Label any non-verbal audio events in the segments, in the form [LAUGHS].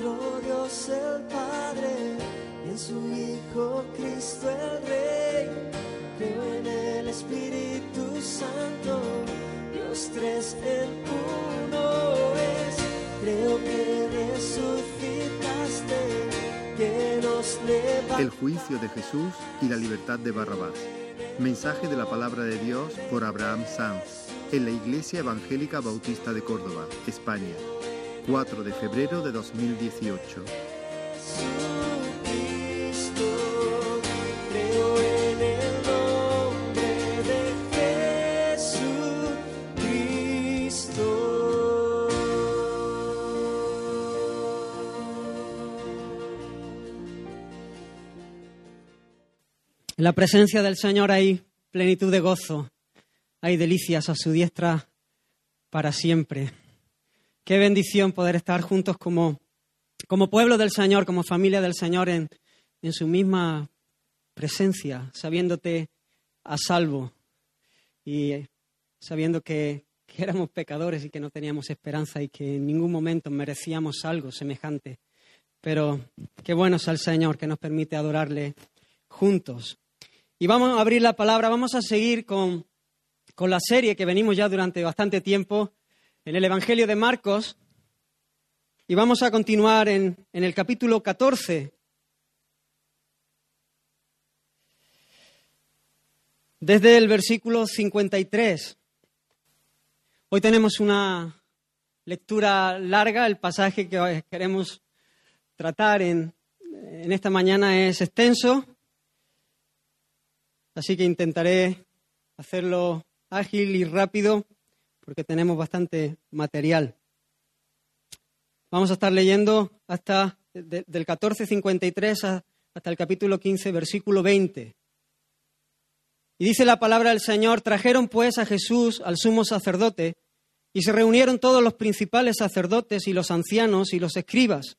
nuestro Dios el Padre y en su Hijo Cristo el Rey. Creo en el Espíritu Santo, Dios tres en uno es. Creo que resucitaste, que nos levantaste. El juicio de Jesús y la libertad de Barrabás. Mensaje de la palabra de Dios por Abraham Sanz en la Iglesia Evangélica Bautista de Córdoba, España, 4 de febrero de 2018. Jesucristo, creo en el nombre de Jesucristo. En la presencia del Señor hay plenitud de gozo, hay delicias a su diestra para siempre. Qué bendición poder estar juntos como, como pueblo del Señor, como familia del Señor en, en su misma presencia, sabiéndote a salvo y sabiendo que, que éramos pecadores y que no teníamos esperanza y que en ningún momento merecíamos algo semejante. Pero qué bueno es el Señor que nos permite adorarle juntos. Y vamos a abrir la palabra, vamos a seguir con, con la serie que venimos ya durante bastante tiempo en el Evangelio de Marcos y vamos a continuar en, el capítulo 14. Desde el versículo 53. Hoy tenemos una lectura larga, el pasaje que queremos tratar en esta mañana es extenso, así que intentaré hacerlo ágil y rápido porque tenemos bastante material. Vamos a estar leyendo hasta de, del 14.53 hasta el capítulo 15, versículo 20. Y dice la palabra del Señor, trajeron pues a Jesús al sumo sacerdote y se reunieron todos los principales sacerdotes y los ancianos y los escribas.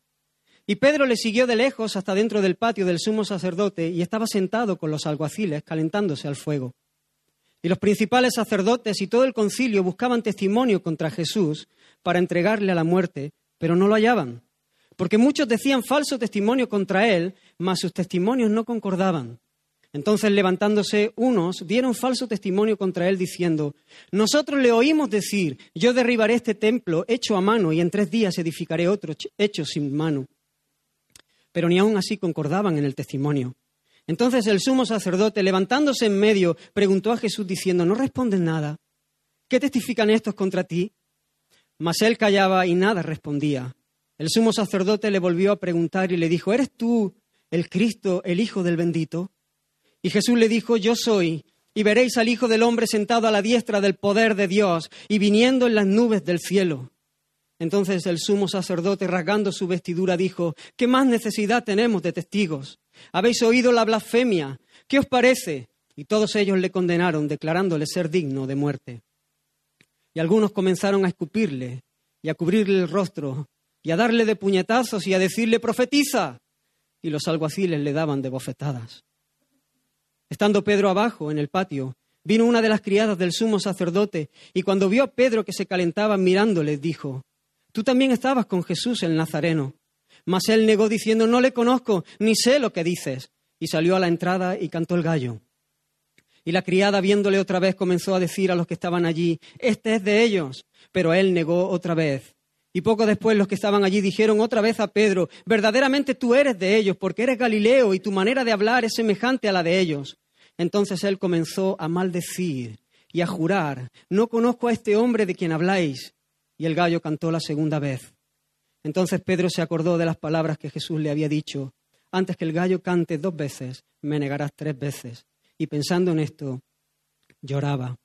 Y Pedro le siguió de lejos hasta dentro del patio del sumo sacerdote y estaba sentado con los alguaciles calentándose al fuego. Y los principales sacerdotes y todo el concilio buscaban testimonio contra Jesús para entregarle a la muerte, pero no lo hallaban, porque muchos decían falso testimonio contra él, mas sus testimonios no concordaban. Entonces, levantándose unos, dieron falso testimonio contra él, diciendo, Nosotros le oímos decir, yo derribaré este templo hecho a mano y en tres días edificaré otro hecho sin mano. Pero ni aun así concordaban en el testimonio. Entonces el sumo sacerdote, levantándose en medio, preguntó a Jesús diciendo, ¿no responden nada? ¿Qué testifican estos contra ti? Mas él callaba y nada respondía. El sumo sacerdote le volvió a preguntar y le dijo, ¿eres tú el Cristo, el Hijo del bendito? Y Jesús le dijo, yo soy, y veréis al Hijo del Hombre sentado a la diestra del poder de Dios y viniendo en las nubes del cielo. Entonces el sumo sacerdote, rasgando su vestidura, dijo, ¿qué más necesidad tenemos de testigos? Habéis oído la blasfemia. ¿Qué os parece? Y todos ellos le condenaron, declarándole ser digno de muerte. Y algunos comenzaron a escupirle y a cubrirle el rostro y a darle de puñetazos y a decirle, profetiza. Y los alguaciles le daban de bofetadas. Estando Pedro abajo en el patio, vino una de las criadas del sumo sacerdote y cuando vio a Pedro que se calentaba mirándole, dijo, Tú también estabas con Jesús el Nazareno. Mas él negó diciendo, no le conozco, ni sé lo que dices. Y salió a la entrada y cantó el gallo. Y la criada, viéndole otra vez, comenzó a decir a los que estaban allí, este es de ellos. Pero él negó otra vez. Y poco después los que estaban allí dijeron otra vez a Pedro, verdaderamente tú eres de ellos, porque eres Galileo y tu manera de hablar es semejante a la de ellos. Entonces él comenzó a maldecir y a jurar, no conozco a este hombre de quien habláis. Y el gallo cantó la segunda vez. Entonces Pedro se acordó de las palabras que Jesús le había dicho, antes que el gallo cante dos veces, me negarás tres veces. Y pensando en esto, lloraba.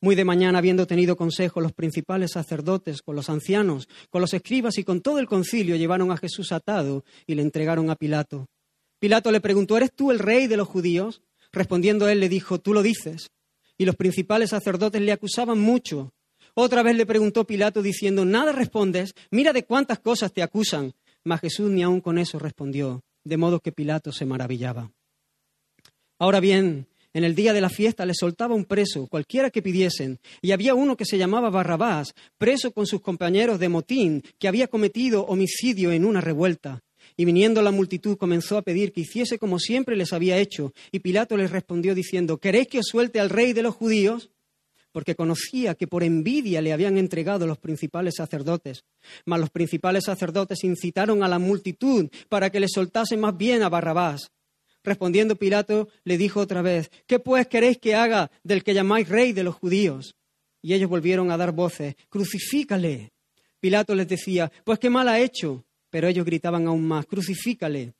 Muy de mañana, habiendo tenido consejo, los principales sacerdotes, con los ancianos, con los escribas y con todo el concilio, llevaron a Jesús atado y le entregaron a Pilato. Pilato le preguntó, ¿eres tú el rey de los judíos? Respondiendo él le dijo, tú lo dices. Y los principales sacerdotes le acusaban mucho. Otra vez le preguntó Pilato diciendo, nada respondes, mira de cuántas cosas te acusan. Mas Jesús ni aun con eso respondió, de modo que Pilato se maravillaba. Ahora bien, En el día de la fiesta les soltaba un preso, cualquiera que pidiesen, y había uno que se llamaba Barrabás, preso con sus compañeros de motín, que había cometido homicidio en una revuelta. Y viniendo la multitud comenzó a pedir que hiciese como siempre les había hecho, y Pilato les respondió diciendo, ¿queréis que os suelte al rey de los judíos? Porque conocía que por envidia le habían entregado los principales sacerdotes. Mas los principales sacerdotes incitaron a la multitud para que le soltase más bien a Barrabás. Respondiendo Pilato, le dijo otra vez, ¿qué pues queréis que haga del que llamáis rey de los judíos? Y ellos volvieron a dar voces, crucifícale. Pilato les decía, pues qué mal ha hecho. Pero ellos gritaban aún más, crucifícale.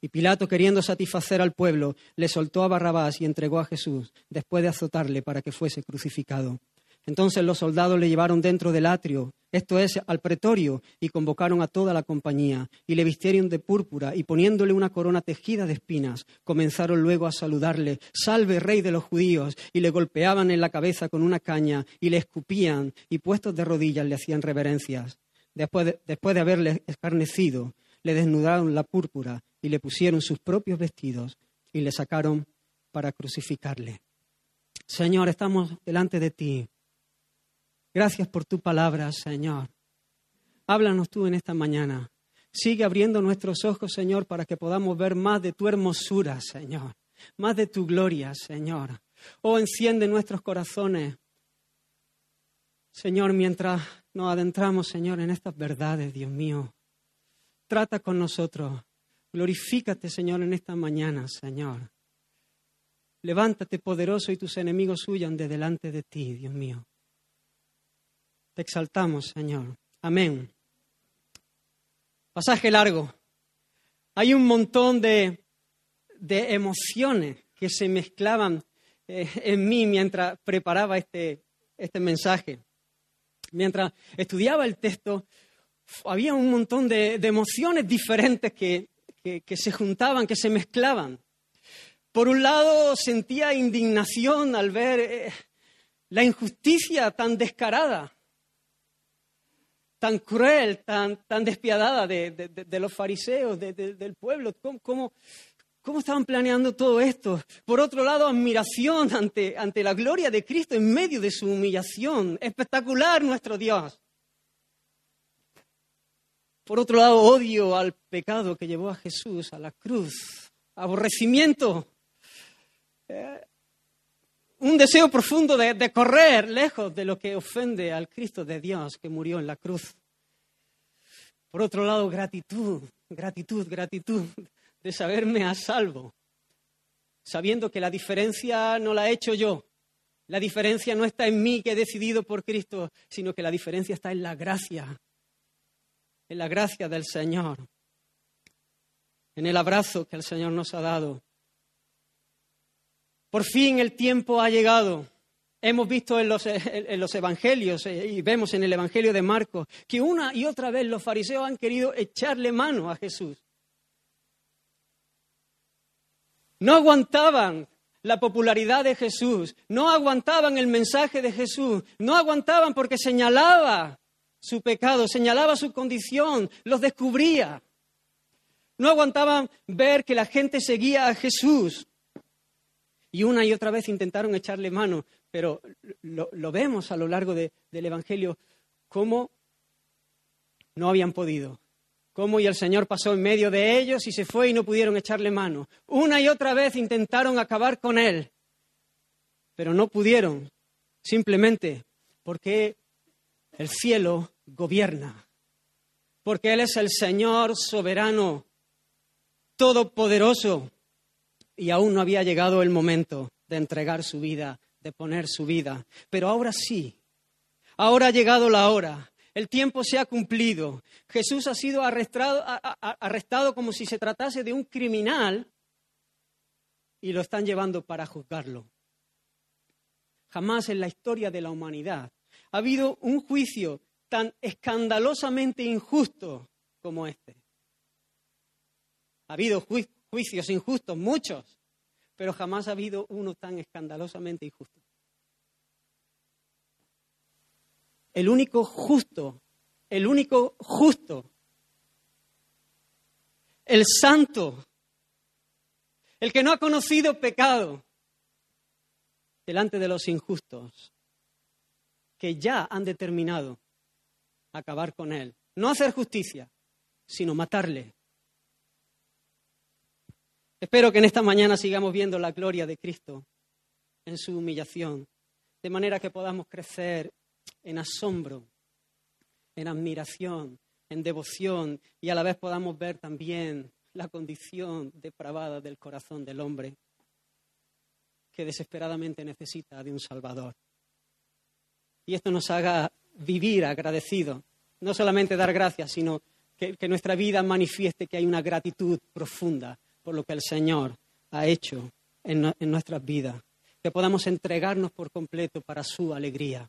Y Pilato, queriendo satisfacer al pueblo, le soltó a Barrabás y entregó a Jesús, después de azotarle para que fuese crucificado. Entonces los soldados le llevaron dentro del atrio, esto es, al pretorio, y convocaron a toda la compañía, y le vistieron de púrpura, y poniéndole una corona tejida de espinas, comenzaron luego a saludarle, Salve, rey de los judíos, y le golpeaban en la cabeza con una caña, y le escupían, y puestos de rodillas le hacían reverencias. Después de, después de haberle escarnecido, le desnudaron la púrpura, y le pusieron sus propios vestidos, y le sacaron para crucificarle. Señor, estamos delante de ti Gracias por tu palabra, Señor. Háblanos tú en esta mañana. Sigue abriendo nuestros ojos, Señor, para que podamos ver más de tu hermosura, Señor, más de tu gloria, Señor. Oh, enciende nuestros corazones, Señor, mientras nos adentramos, Señor, en estas verdades, Dios mío. Trata con nosotros. Glorifícate, Señor, en esta mañana, Señor. Levántate poderoso y tus enemigos huyan de delante de ti, Dios mío. Te exaltamos, Señor. Amén. Pasaje largo. Hay un montón de, emociones que se mezclaban eh, en mí mientras preparaba este, este mensaje. Mientras estudiaba el texto, había un montón de, emociones diferentes que, se juntaban, que se mezclaban. Por un lado, sentía indignación al ver eh, la injusticia tan descarada tan cruel, tan, despiadada de, los fariseos, del pueblo. ¿Cómo, ¿Cómo, estaban planeando todo esto? Por otro lado, admiración ante la gloria de Cristo en medio de su humillación. Espectacular nuestro Dios. Por otro lado, odio al pecado que llevó a Jesús a la cruz. Aborrecimiento. Eh, un deseo profundo de, correr lejos de lo que ofende al Cristo de Dios que murió en la cruz. Por otro lado, gratitud, gratitud, gratitud de saberme a salvo, sabiendo que la diferencia no la he hecho yo. La diferencia no está en mí que he decidido por Cristo, sino que la diferencia está en la gracia, en la gracia del Señor, en el abrazo que el Señor nos ha dado por fin el tiempo ha llegado. Hemos visto en los, evangelios eh, y vemos en el evangelio de Marcos que una y otra vez los fariseos han querido echarle mano a Jesús. No aguantaban la popularidad de Jesús, no aguantaban el mensaje de Jesús, no aguantaban porque señalaba su pecado, señalaba su condición, los descubría. No aguantaban ver que la gente seguía a Jesús. Y una y otra vez intentaron echarle mano, pero lo, vemos a lo largo del Evangelio, cómo no habían podido. Cómo y el Señor pasó en medio de ellos y se fue y no pudieron echarle mano. Una y otra vez intentaron acabar con Él, pero no pudieron, simplemente porque el cielo gobierna, porque Él es el Señor soberano, todopoderoso, y aún no había llegado el momento de entregar su vida, de poner su vida. Pero ahora sí, ahora ha llegado la hora. El tiempo se ha cumplido. Jesús ha sido arrestado, arrestado como si se tratase de un criminal y lo están llevando para juzgarlo. Jamás en la historia de la humanidad ha habido un juicio tan escandalosamente injusto como este. Ha habido juicios injustos, muchos, pero jamás ha habido uno tan escandalosamente injusto. El único justo, el único justo, el santo, el que no ha conocido pecado, delante de los injustos que ya han determinado acabar con él. No hacer justicia, sino matarle. Espero que en esta mañana sigamos viendo la gloria de Cristo en su humillación, de manera que podamos crecer en asombro, en admiración, en devoción y a la vez podamos ver también la condición depravada del corazón del hombre que desesperadamente necesita de un Salvador. Y esto nos haga vivir agradecido, no solamente dar gracias, sino que, nuestra vida manifieste que hay una gratitud profunda por lo que el Señor ha hecho en nuestras vidas, que podamos entregarnos por completo para su alegría,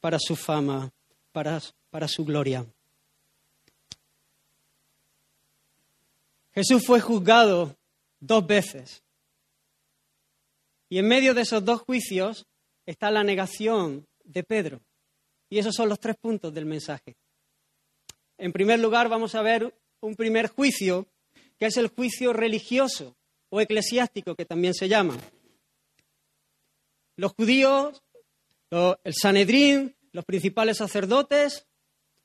para su fama, para, para su gloria. Jesús fue juzgado dos veces. Y en medio de esos dos juicios está la negación de Pedro. Y esos son los tres puntos del mensaje. En primer lugar, vamos a ver un primer juicio, que es el juicio religioso o eclesiástico, que también se llama. Los judíos, el Sanedrín, los principales sacerdotes,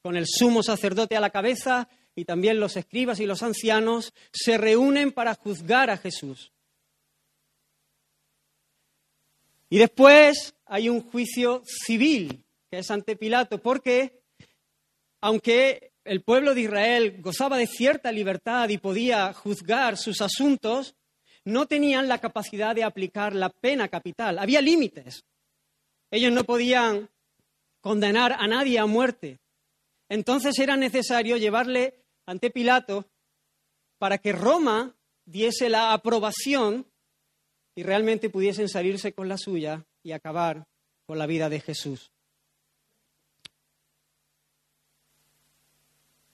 con el sumo sacerdote a la cabeza y también los escribas y los ancianos, se reúnen para juzgar a Jesús. Y después hay un juicio civil, que es ante Pilato, porque aunque el pueblo de Israel gozaba de cierta libertad y podía juzgar sus asuntos, no tenían la capacidad de aplicar la pena capital. Había límites. Ellos no podían condenar a nadie a muerte. Entonces era necesario llevarle ante Pilato para que Roma diese la aprobación y realmente pudiesen salirse con la suya y acabar con la vida de Jesús.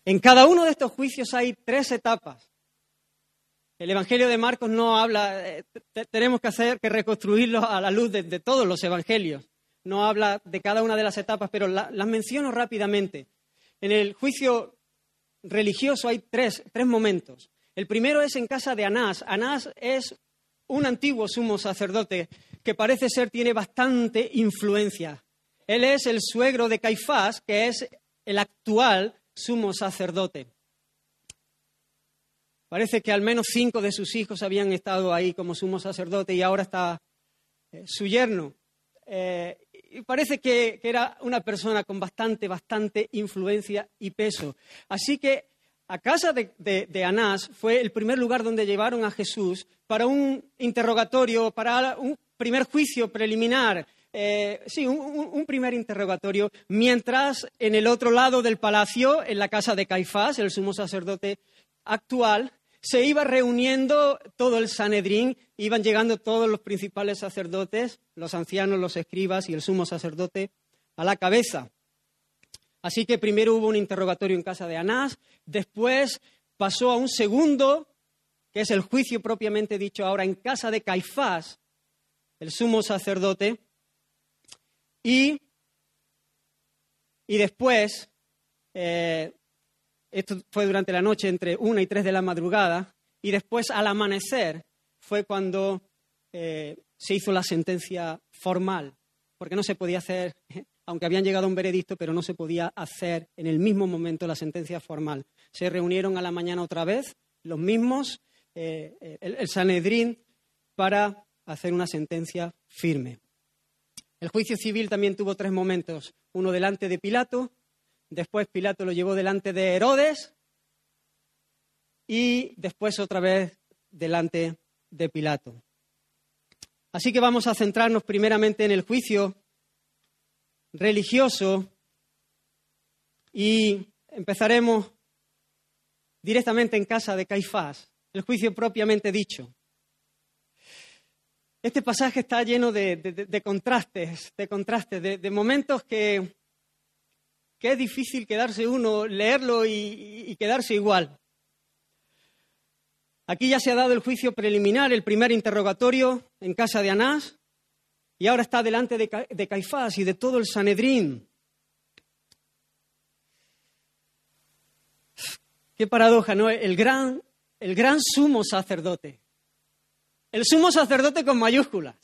En cada uno de estos juicios hay tres etapas. El Evangelio de Marcos no habla, eh, te- tenemos que hacer que reconstruirlo a la luz de, todos los evangelios. No habla de cada una de las etapas, pero la- las menciono rápidamente. En el juicio religioso hay tres, tres momentos. El primero es en casa de Anás. Anás es un antiguo sumo sacerdote que parece ser tiene bastante influencia. Él es el suegro de Caifás, que es el actual sumo sacerdote. Parece que al menos cinco de sus hijos habían estado ahí como sumo sacerdote y ahora está eh, su yerno. Eh, parece que, era una persona con bastante, bastante influencia y peso. Así que a casa de, de- de Anás fue el primer lugar donde llevaron a Jesús para un interrogatorio, para un primer juicio preliminar. eh, sí, un, un- primer interrogatorio, mientras en el otro lado del palacio, en la casa de Caifás, el sumo sacerdote actual, se iba reuniendo todo el Sanedrín, iban llegando todos los principales sacerdotes, los ancianos, los escribas y el sumo sacerdote a la cabeza. Así que primero hubo un interrogatorio en casa de Anás, después pasó a un segundo, que es el juicio propiamente dicho ahora en casa de Caifás, el sumo sacerdote, y, y después, eh, esto fue durante la noche entre una y tres de la madrugada, y después al amanecer fue cuando eh, se hizo la sentencia formal, porque no se podía hacer, [LAUGHS] aunque habían llegado a un veredicto, pero no se podía hacer en el mismo momento la sentencia formal. Se reunieron a la mañana otra vez, los mismos, eh, el, el Sanedrín, para hacer una sentencia firme. El juicio civil también tuvo tres momentos, uno delante de Pilato, después Pilato lo llevó delante de Herodes y después otra vez delante de Pilato. Así que vamos a centrarnos primeramente en el juicio religioso y empezaremos directamente en casa de Caifás, el juicio propiamente dicho. Este pasaje está lleno de, contrastes, de contrastes, de, momentos que, que es difícil quedarse uno, leerlo y, quedarse igual. Aquí ya se ha dado el juicio preliminar, el primer interrogatorio en casa de Anás, y ahora está delante de, de Caifás y de todo el Sanedrín. Qué paradoja, ¿no? El gran, el gran sumo sacerdote. El sumo sacerdote con mayúsculas.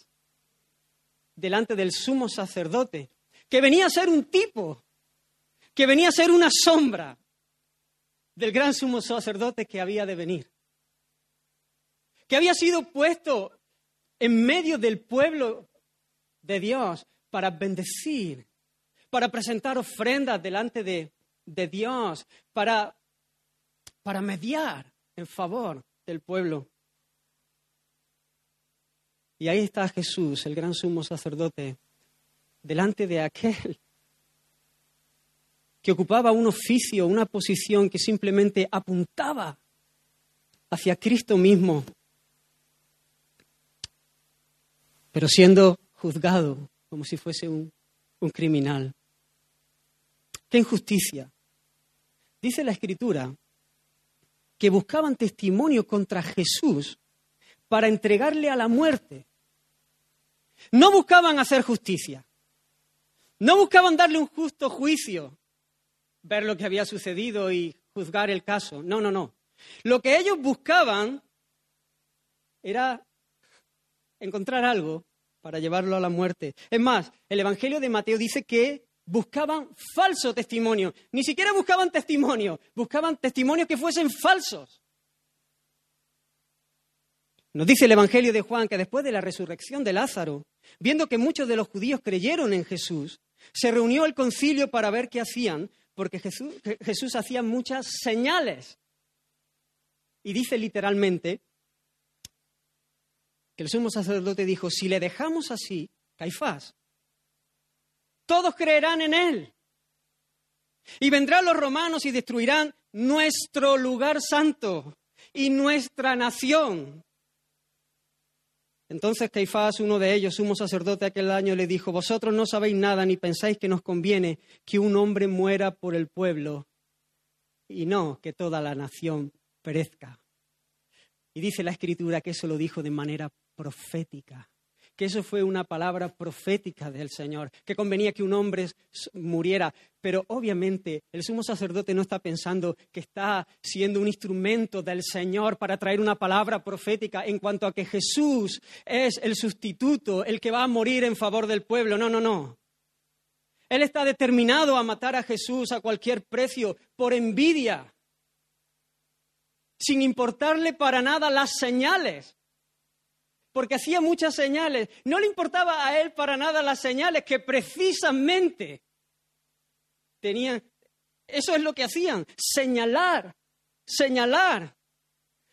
delante del sumo sacerdote, que venía a ser un tipo, que venía a ser una sombra del gran sumo sacerdote que había de venir, que había sido puesto en medio del pueblo de Dios para bendecir, para presentar ofrendas delante de, de Dios, para, para mediar en favor del pueblo. Y ahí está Jesús, el gran sumo sacerdote, delante de aquel que ocupaba un oficio, una posición que simplemente apuntaba hacia Cristo mismo, pero siendo juzgado como si fuese un, un criminal. ¡Qué injusticia! Dice la Escritura que buscaban testimonio contra Jesús para entregarle a la muerte. No buscaban hacer justicia. No buscaban darle un justo juicio, ver lo que había sucedido y juzgar el caso. No, no, no. Lo que ellos buscaban era encontrar algo para llevarlo a la muerte. Es más, el Evangelio de Mateo dice que buscaban falso testimonio. Ni siquiera buscaban testimonio, buscaban testimonios que fuesen falsos. Nos dice el Evangelio de Juan que después de la resurrección de Lázaro, viendo que muchos de los judíos creyeron en Jesús, se reunió el concilio para ver qué hacían, porque Jesús, Jesús hacía muchas señales. Y dice literalmente que el sumo sacerdote dijo, si le dejamos así, Caifás, todos creerán en él. Y vendrán los romanos y destruirán nuestro lugar santo y nuestra nación. Entonces Caifás, uno de ellos, sumo sacerdote aquel año, le dijo, vosotros no sabéis nada ni pensáis que nos conviene que un hombre muera por el pueblo y no que toda la nación perezca. Y dice la escritura que eso lo dijo de manera profética que eso fue una palabra profética del Señor, que convenía que un hombre muriera. Pero obviamente el sumo sacerdote no está pensando que está siendo un instrumento del Señor para traer una palabra profética en cuanto a que Jesús es el sustituto, el que va a morir en favor del pueblo. No, no, no. Él está determinado a matar a Jesús a cualquier precio por envidia, sin importarle para nada las señales porque hacía muchas señales. No le importaba a él para nada las señales que precisamente tenían. Eso es lo que hacían, señalar, señalar,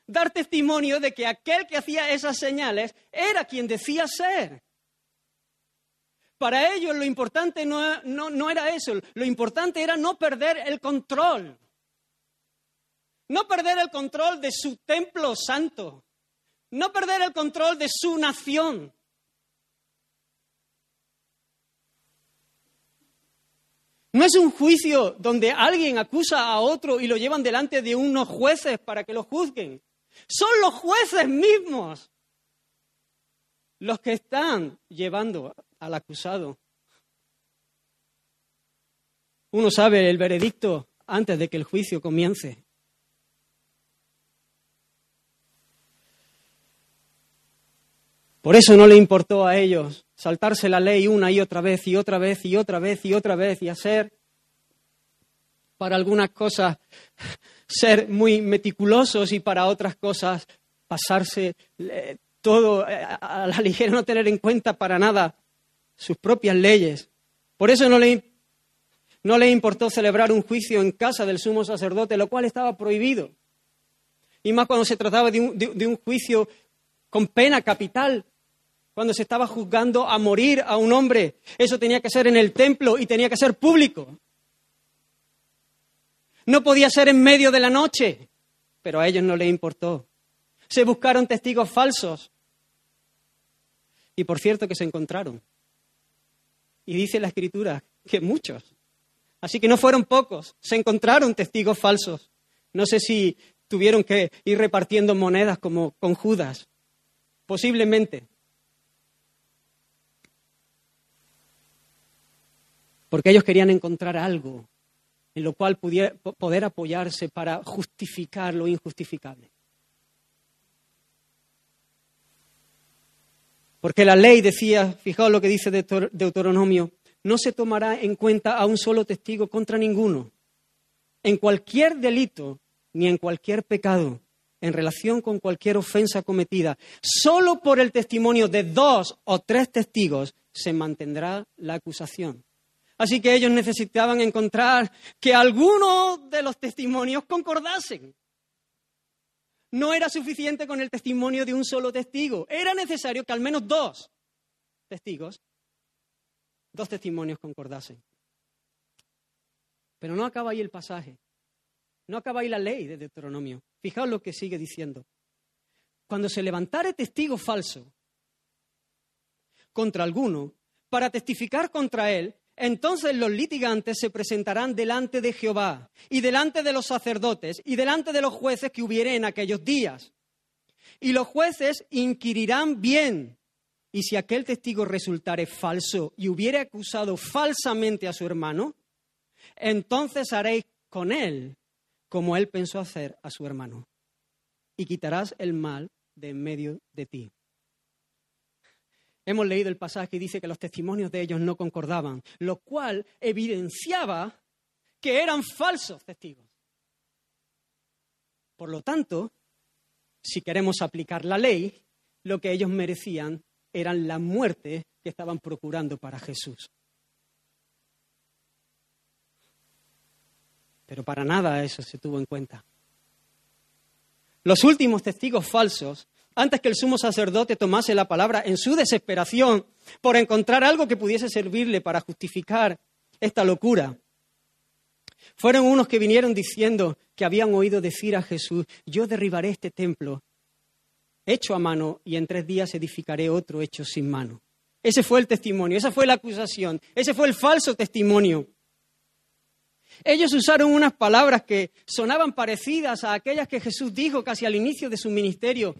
dar testimonio de que aquel que hacía esas señales era quien decía ser. Para ellos lo importante no, no, no era eso, lo importante era no perder el control. No perder el control de su templo santo no perder el control de su nación. No es un juicio donde alguien acusa a otro y lo llevan delante de unos jueces para que lo juzguen. Son los jueces mismos los que están llevando al acusado. Uno sabe el veredicto antes de que el juicio comience. Por eso no le importó a ellos saltarse la ley una y otra vez y otra vez y otra vez y otra vez y hacer para algunas cosas [LAUGHS] ser muy meticulosos y para otras cosas pasarse eh, todo eh, a la ligera, no tener en cuenta para nada sus propias leyes. Por eso no le, no le importó celebrar un juicio en casa del sumo sacerdote, lo cual estaba prohibido. Y más cuando se trataba de un, de un juicio con pena capital, cuando se estaba juzgando a morir a un hombre. Eso tenía que ser en el templo y tenía que ser público. No podía ser en medio de la noche, pero a ellos no les importó. Se buscaron testigos falsos. Y por cierto que se encontraron. Y dice la escritura que muchos. Así que no fueron pocos, se encontraron testigos falsos. No sé si tuvieron que ir repartiendo monedas como con Judas. Posiblemente. Porque ellos querían encontrar algo en lo cual pudiera, poder apoyarse para justificar lo injustificable. Porque la ley decía, fijaos lo que dice Deuter- Deuteronomio, no se tomará en cuenta a un solo testigo contra ninguno, en cualquier delito ni en cualquier pecado, en relación con cualquier ofensa cometida. Solo por el testimonio de dos o tres testigos se mantendrá la acusación. Así que ellos necesitaban encontrar que algunos de los testimonios concordasen. No era suficiente con el testimonio de un solo testigo. Era necesario que al menos dos testigos, dos testimonios concordasen. Pero no acaba ahí el pasaje. No acaba ahí la ley de Deuteronomio. Fijaos lo que sigue diciendo. Cuando se levantare testigo falso contra alguno para testificar contra él, entonces los litigantes se presentarán delante de Jehová y delante de los sacerdotes y delante de los jueces que hubiere en aquellos días. Y los jueces inquirirán bien. Y si aquel testigo resultare falso y hubiere acusado falsamente a su hermano, entonces haréis con él como él pensó hacer a su hermano. Y quitarás el mal de en medio de ti. Hemos leído el pasaje que dice que los testimonios de ellos no concordaban, lo cual evidenciaba que eran falsos testigos. Por lo tanto, si queremos aplicar la ley, lo que ellos merecían eran la muerte que estaban procurando para Jesús. Pero para nada eso se tuvo en cuenta. Los últimos testigos falsos, antes que el sumo sacerdote tomase la palabra en su desesperación por encontrar algo que pudiese servirle para justificar esta locura, fueron unos que vinieron diciendo que habían oído decir a Jesús, yo derribaré este templo hecho a mano y en tres días edificaré otro hecho sin mano. Ese fue el testimonio, esa fue la acusación, ese fue el falso testimonio. Ellos usaron unas palabras que sonaban parecidas a aquellas que Jesús dijo casi al inicio de su ministerio,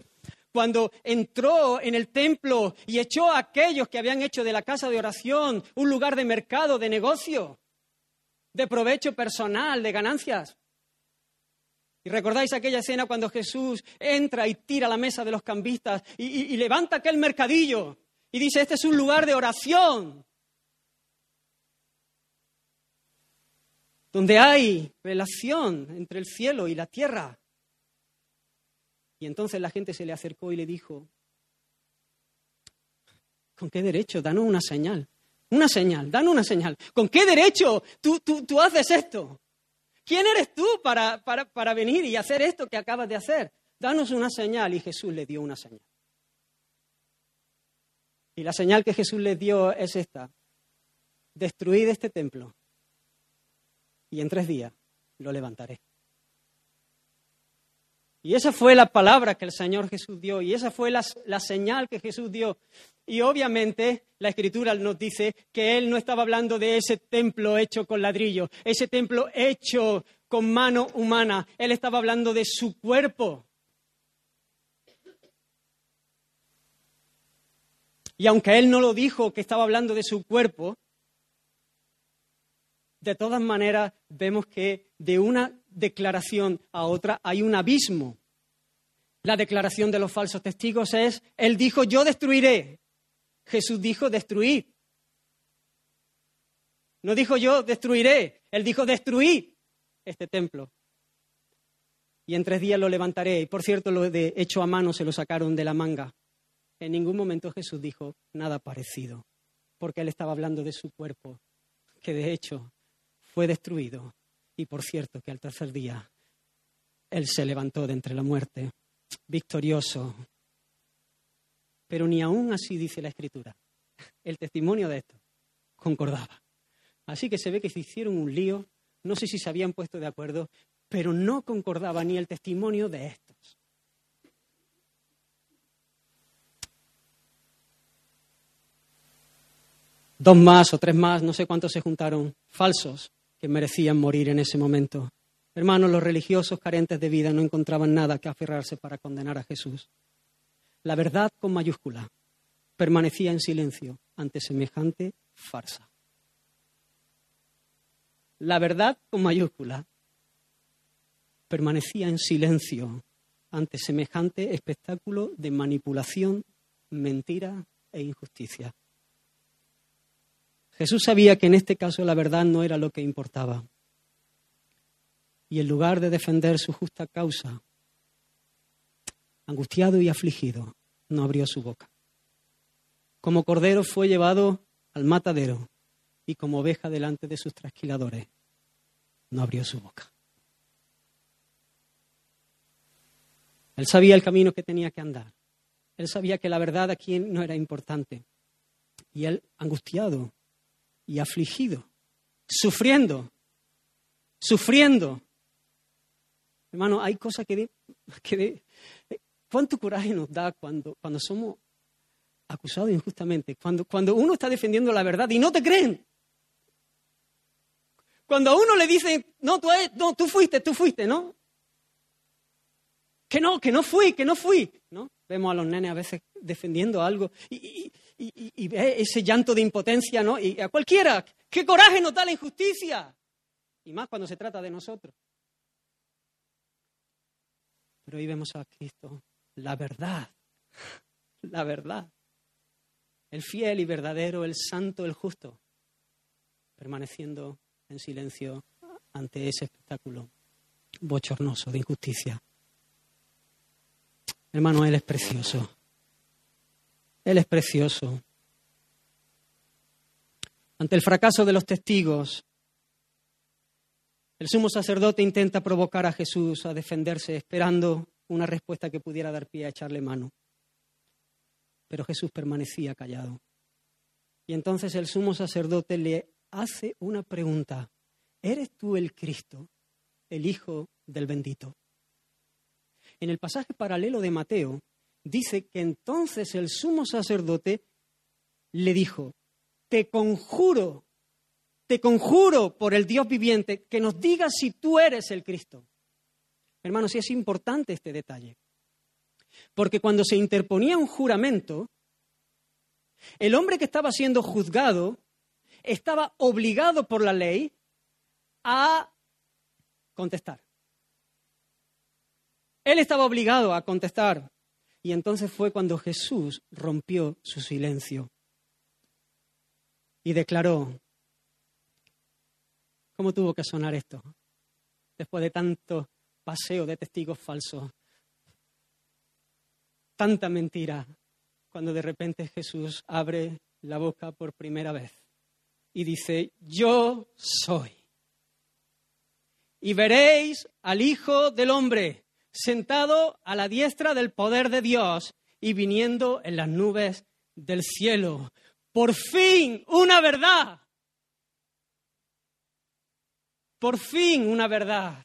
cuando entró en el templo y echó a aquellos que habían hecho de la casa de oración un lugar de mercado, de negocio, de provecho personal, de ganancias. Y recordáis aquella escena cuando Jesús entra y tira la mesa de los cambistas y, y- y levanta aquel mercadillo y dice, este es un lugar de oración, donde hay relación entre el cielo y la tierra. Y entonces la gente se le acercó y le dijo, ¿con qué derecho? Danos una señal, una señal, danos una señal. ¿Con qué derecho tú, tú, tú haces esto? ¿Quién eres tú para, para, para venir y hacer esto que acabas de hacer? Danos una señal. Y Jesús le dio una señal. Y la señal que Jesús les dio es esta. Destruid este templo y en tres días lo levantaré. Y esa fue la palabra que el Señor Jesús dio y esa fue la, la, señal que Jesús dio. Y obviamente la Escritura nos dice que Él no estaba hablando de ese templo hecho con ladrillo, ese templo hecho con mano humana. Él estaba hablando de su cuerpo. Y aunque Él no lo dijo que estaba hablando de su cuerpo, de todas maneras vemos que de una declaración a otra hay un abismo. La declaración de los falsos testigos es, Él dijo, yo destruiré. Jesús dijo, destruid. No dijo yo, destruiré. Él dijo, destruid este templo. Y en tres días lo levantaré. Y por cierto, lo de hecho a mano se lo sacaron de la manga. En ningún momento Jesús dijo nada parecido, porque Él estaba hablando de su cuerpo, que de hecho fue destruido. Y por cierto, que al tercer día Él se levantó de entre la muerte, victorioso. Pero ni aún así dice la Escritura. El testimonio de esto concordaba. Así que se ve que se hicieron un lío, no sé si se habían puesto de acuerdo, pero no concordaba ni el testimonio de estos. Dos más o tres más, no sé cuántos se juntaron, falsos, que merecían morir en ese momento. Hermanos, los religiosos carentes de vida no encontraban nada que aferrarse para condenar a Jesús. La verdad con mayúscula permanecía en silencio ante semejante farsa. La verdad con mayúscula permanecía en silencio ante semejante espectáculo de manipulación, mentira e injusticia. Jesús sabía que en este caso la verdad no era lo que importaba. Y en lugar de defender su justa causa, angustiado y afligido, no abrió su boca. Como cordero fue llevado al matadero y como oveja delante de sus trasquiladores, no abrió su boca. Él sabía el camino que tenía que andar. Él sabía que la verdad aquí no era importante. Y él, angustiado y afligido, sufriendo, sufriendo. Hermano, hay cosas que, que ¿Cuánto coraje nos da cuando, cuando somos acusados injustamente? Cuando, cuando uno está defendiendo la verdad y no te creen. Cuando a uno le dicen, no, tú, no, tú fuiste, tú fuiste, ¿no? Que no, que no fui, que no fui, ¿no? Vemos a los nenes a veces defendiendo algo y, y, ve ese llanto de impotencia, ¿no? Y a cualquiera, ¿qué coraje nos da la injusticia? Y más cuando se trata de nosotros. Pero hoy vemos a Cristo la verdad, la verdad. El fiel y verdadero, el santo, el justo, permaneciendo en silencio ante ese espectáculo bochornoso de injusticia. Hermano, Él es precioso. Él es precioso. Ante el fracaso de los testigos, el sumo sacerdote intenta provocar a Jesús a defenderse, esperando una respuesta que pudiera dar pie a echarle mano. Pero Jesús permanecía callado. Y entonces el sumo sacerdote le hace una pregunta. ¿Eres tú el Cristo, el Hijo del bendito? En el pasaje paralelo de Mateo dice que entonces el sumo sacerdote le dijo, te conjuro, te conjuro por el Dios viviente que nos digas si tú eres el Cristo. Hermanos, sí es importante este detalle. Porque cuando se interponía un juramento, el hombre que estaba siendo juzgado estaba obligado por la ley a contestar. Él estaba obligado a contestar. Y entonces fue cuando Jesús rompió su silencio y declaró, ¿cómo tuvo que sonar esto? Después de tanto paseo de testigos falsos. Tanta mentira cuando de repente Jesús abre la boca por primera vez y dice, yo soy. Y veréis al Hijo del Hombre sentado a la diestra del poder de Dios y viniendo en las nubes del cielo. Por fin una verdad. Por fin una verdad.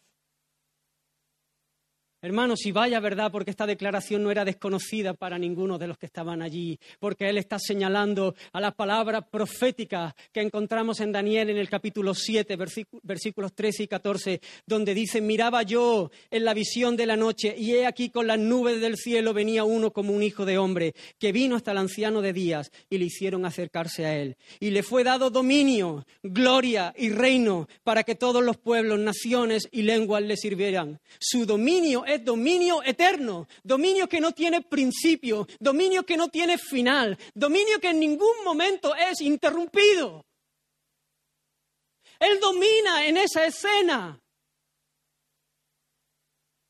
Hermanos, si vaya verdad, porque esta declaración no era desconocida para ninguno de los que estaban allí, porque él está señalando a la palabra profética que encontramos en Daniel en el capítulo 7, versículos 13 y 14, donde dice, miraba yo en la visión de la noche, y he aquí con las nubes del cielo venía uno como un hijo de hombre, que vino hasta el anciano de días, y le hicieron acercarse a él. Y le fue dado dominio, gloria y reino, para que todos los pueblos, naciones y lenguas le sirvieran. Su dominio es dominio eterno, dominio que no tiene principio, dominio que no tiene final, dominio que en ningún momento es interrumpido. Él domina en esa escena.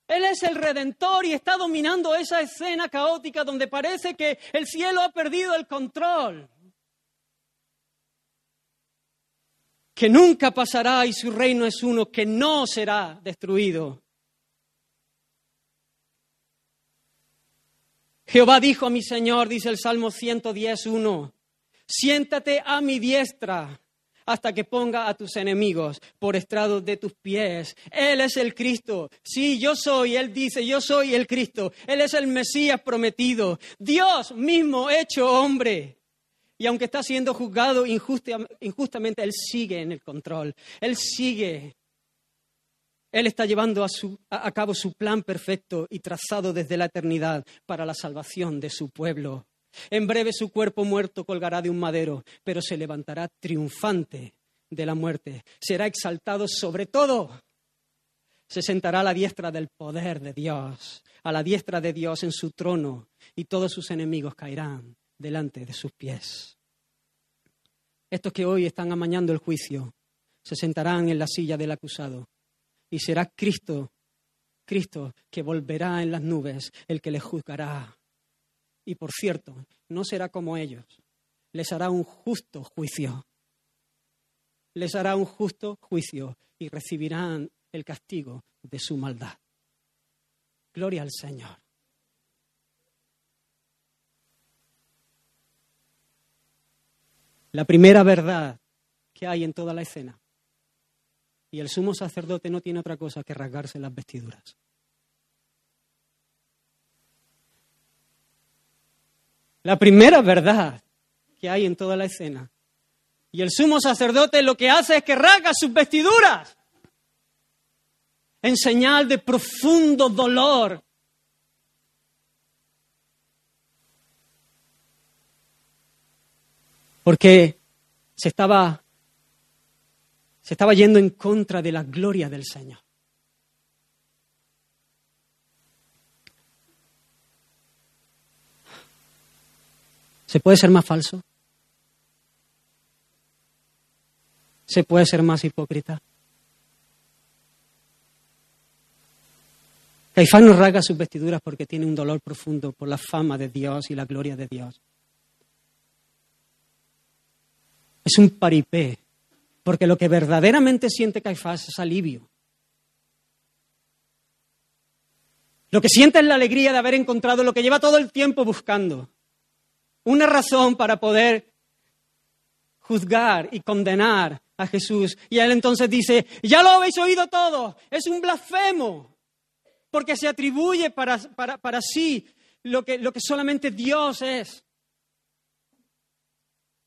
Él es el redentor y está dominando esa escena caótica donde parece que el cielo ha perdido el control. Que nunca pasará y su reino es uno que no será destruido. Jehová dijo a mi Señor, dice el Salmo 110.1, siéntate a mi diestra hasta que ponga a tus enemigos por estrado de tus pies. Él es el Cristo. Sí, yo soy, Él dice, yo soy el Cristo. Él es el Mesías prometido. Dios mismo hecho hombre. Y aunque está siendo juzgado injustamente, Él sigue en el control. Él sigue él está llevando a, cabo su plan perfecto y trazado desde la eternidad para la salvación de su pueblo. En breve su cuerpo muerto colgará de un madero, pero se levantará triunfante de la muerte. Será exaltado sobre todo. Se sentará a la diestra del poder de Dios, a la diestra de Dios en su trono, y todos sus enemigos caerán delante de sus pies. Estos que hoy están amañando el juicio se sentarán en la silla del acusado y será Cristo, Cristo que volverá en las nubes, el que les juzgará. Y por cierto, no será como ellos, les hará un justo juicio. Les hará un justo juicio y recibirán el castigo de su maldad. Gloria al Señor. La primera verdad que hay en toda la escena. Y el sumo sacerdote no tiene otra cosa que rasgarse las vestiduras. La primera verdad que hay en toda la escena. Y el sumo sacerdote lo que hace es que rasga sus vestiduras en señal de profundo dolor. Porque se estaba, se estaba yendo en contra de la gloria del Señor. ¿Se puede ser más falso? ¿Se puede ser más hipócrita? Caifás no rasga sus vestiduras porque tiene un dolor profundo por la fama de Dios y la gloria de Dios. Es un paripé, porque lo que verdaderamente siente Caifás es alivio. Lo que siente es la alegría de haber encontrado lo que lleva todo el tiempo buscando. Una razón para poder juzgar y condenar a Jesús. Y él entonces dice, ya lo habéis oído todo, es un blasfemo porque se atribuye para, para, sí lo que, lo que solamente Dios es.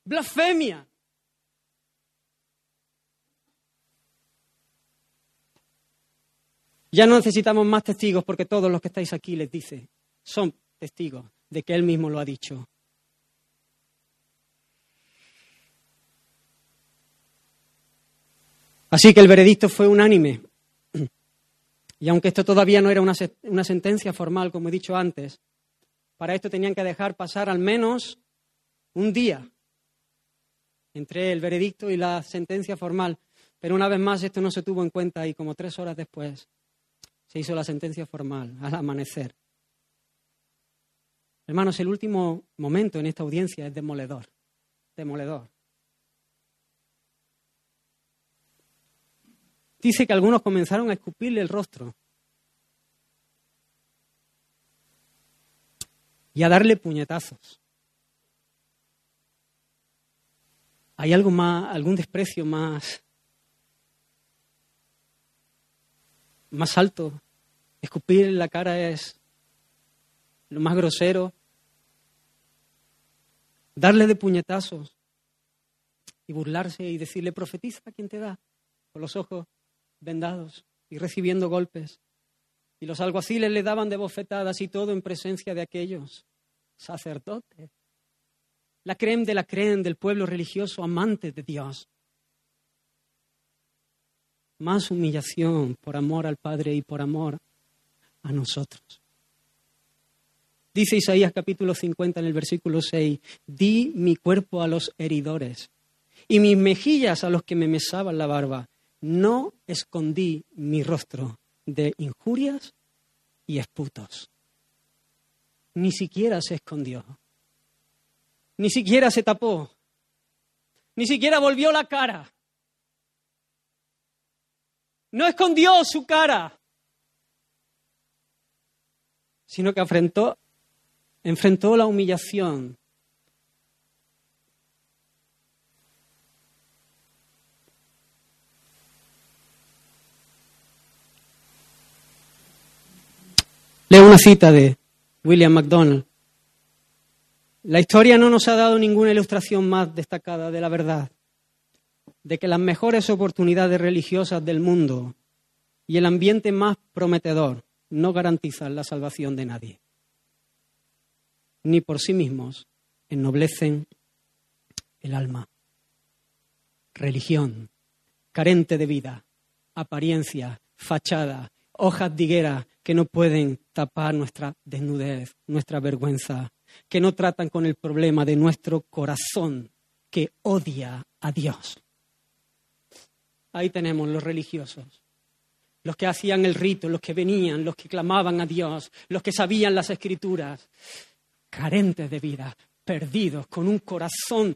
Blasfemia. Ya no necesitamos más testigos porque todos los que estáis aquí les dice, son testigos de que Él mismo lo ha dicho. Así que el veredicto fue unánime. Y aunque esto todavía no era una, sentencia formal, como he dicho antes, para esto tenían que dejar pasar al menos un día entre el veredicto y la sentencia formal. Pero una vez más esto no se tuvo en cuenta y como tres horas después se hizo la sentencia formal al amanecer. Hermanos, el último momento en esta audiencia es demoledor, demoledor. dice que algunos comenzaron a escupirle el rostro y a darle puñetazos. ¿Hay algo más, algún desprecio más, más alto? Escupir en la cara es lo más grosero. Darle de puñetazos y burlarse y decirle, profetiza a quien te da, con los ojos vendados y recibiendo golpes. Y los alguaciles le daban de bofetadas y todo en presencia de aquellos sacerdotes. La creen de la creen del pueblo religioso amante de Dios. Más humillación por amor al Padre y por amor a nosotros. Dice Isaías capítulo 50 en el versículo 6, di mi cuerpo a los heridores y mis mejillas a los que me mesaban la barba no escondí mi rostro de injurias y esputos. Ni siquiera se escondió. Ni siquiera se tapó. Ni siquiera volvió la cara. No escondió su cara, sino que enfrentó, enfrentó la humillación Leo una cita de William MacDonald. La historia no nos ha dado ninguna ilustración más destacada de la verdad, de que las mejores oportunidades religiosas del mundo y el ambiente más prometedor no garantizan la salvación de nadie, ni por sí mismos ennoblecen el alma. Religión, carente de vida, apariencia, fachada, hojas de higuera que no pueden tapar nuestra desnudez, nuestra vergüenza. que no tratan con el problema de nuestro corazón que odia a Dios. Ahí tenemos los religiosos, los que hacían el rito, los que venían, los que clamaban a Dios, los que sabían las escrituras, carentes de vida, perdidos, con un corazón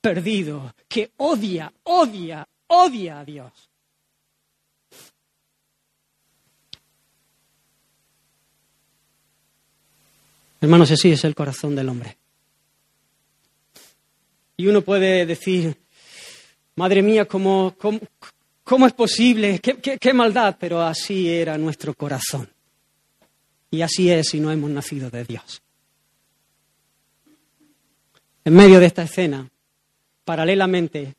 perdido, que odia, odia, odia a Dios. Hermanos, así es el corazón del hombre. Y uno puede decir, madre mía, ¿cómo, cómo, es posible? ¿Qué, qué maldad? Pero así era nuestro corazón. Y así es si no hemos nacido de Dios. En medio de esta escena, paralelamente,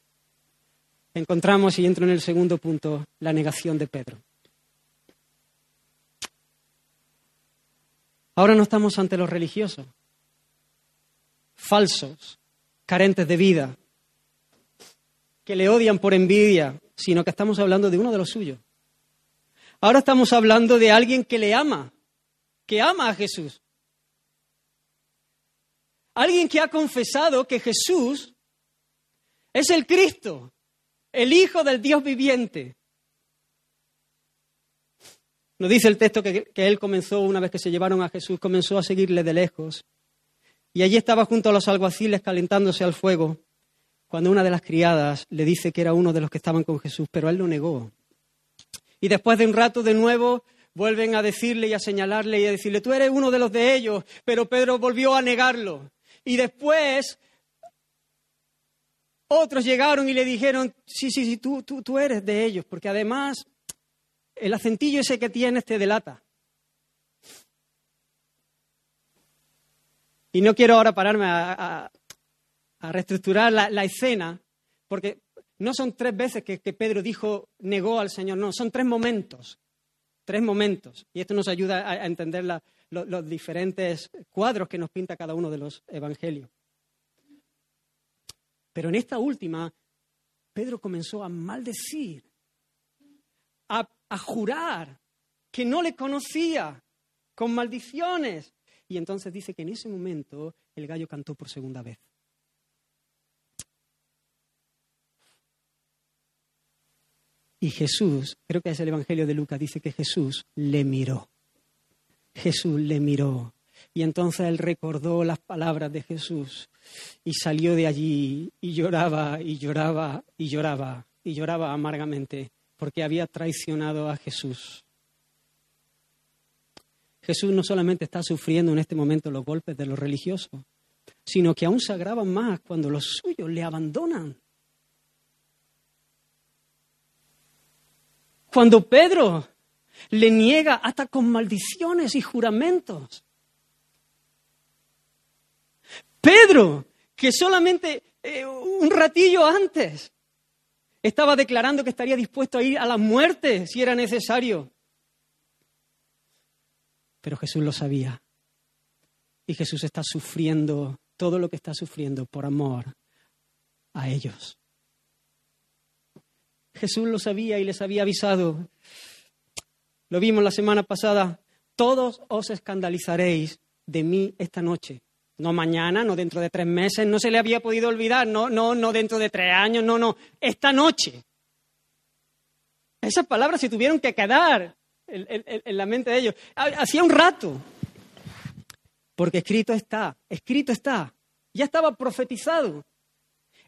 encontramos, y entro en el segundo punto, la negación de Pedro. Ahora no estamos ante los religiosos, falsos, carentes de vida, que le odian por envidia, sino que estamos hablando de uno de los suyos. Ahora estamos hablando de alguien que le ama, que ama a Jesús. Alguien que ha confesado que Jesús es el Cristo, el Hijo del Dios viviente. Nos dice el texto que, él comenzó, una vez que se llevaron a Jesús, comenzó a seguirle de lejos. Y allí estaba junto a los alguaciles calentándose al fuego, cuando una de las criadas le dice que era uno de los que estaban con Jesús, pero él lo negó. Y después de un rato de nuevo vuelven a decirle y a señalarle y a decirle, tú eres uno de los de ellos, pero Pedro volvió a negarlo. Y después otros llegaron y le dijeron, sí, sí, sí, tú, tú, tú eres de ellos, porque además el acentillo ese que tienes te delata. Y no quiero ahora pararme a, reestructurar la, escena, porque no son tres veces que, Pedro dijo, negó al Señor, no, son tres momentos, tres momentos. Y esto nos ayuda a, entender los diferentes cuadros que nos pinta cada uno de los evangelios. Pero en esta última, Pedro comenzó a maldecir, a, a jurar que no le conocía, con maldiciones. Y entonces dice que en ese momento el gallo cantó por segunda vez. Y Jesús, creo que es el Evangelio de Lucas, dice que Jesús le miró. Jesús le miró. Y entonces él recordó las palabras de Jesús y salió de allí y lloraba y lloraba y lloraba y lloraba amargamente porque había traicionado a Jesús. Jesús no solamente está sufriendo en este momento los golpes de los religiosos, sino que aún se agravan más cuando los suyos le abandonan. Cuando Pedro le niega hasta con maldiciones y juramentos. Pedro, que solamente eh, un ratillo antes estaba declarando que estaría dispuesto a ir a la muerte si era necesario. Pero Jesús lo sabía. Y Jesús está sufriendo todo lo que está sufriendo por amor a ellos. Jesús lo sabía y les había avisado. Lo vimos la semana pasada. Todos os escandalizaréis de mí esta noche. No mañana, no dentro de tres meses, no se le había podido olvidar, no, no, no dentro de tres años, no, no, esta noche. Esas palabras se tuvieron que quedar en, la mente de ellos. Hacía un rato. Porque escrito está, escrito está. Ya estaba profetizado.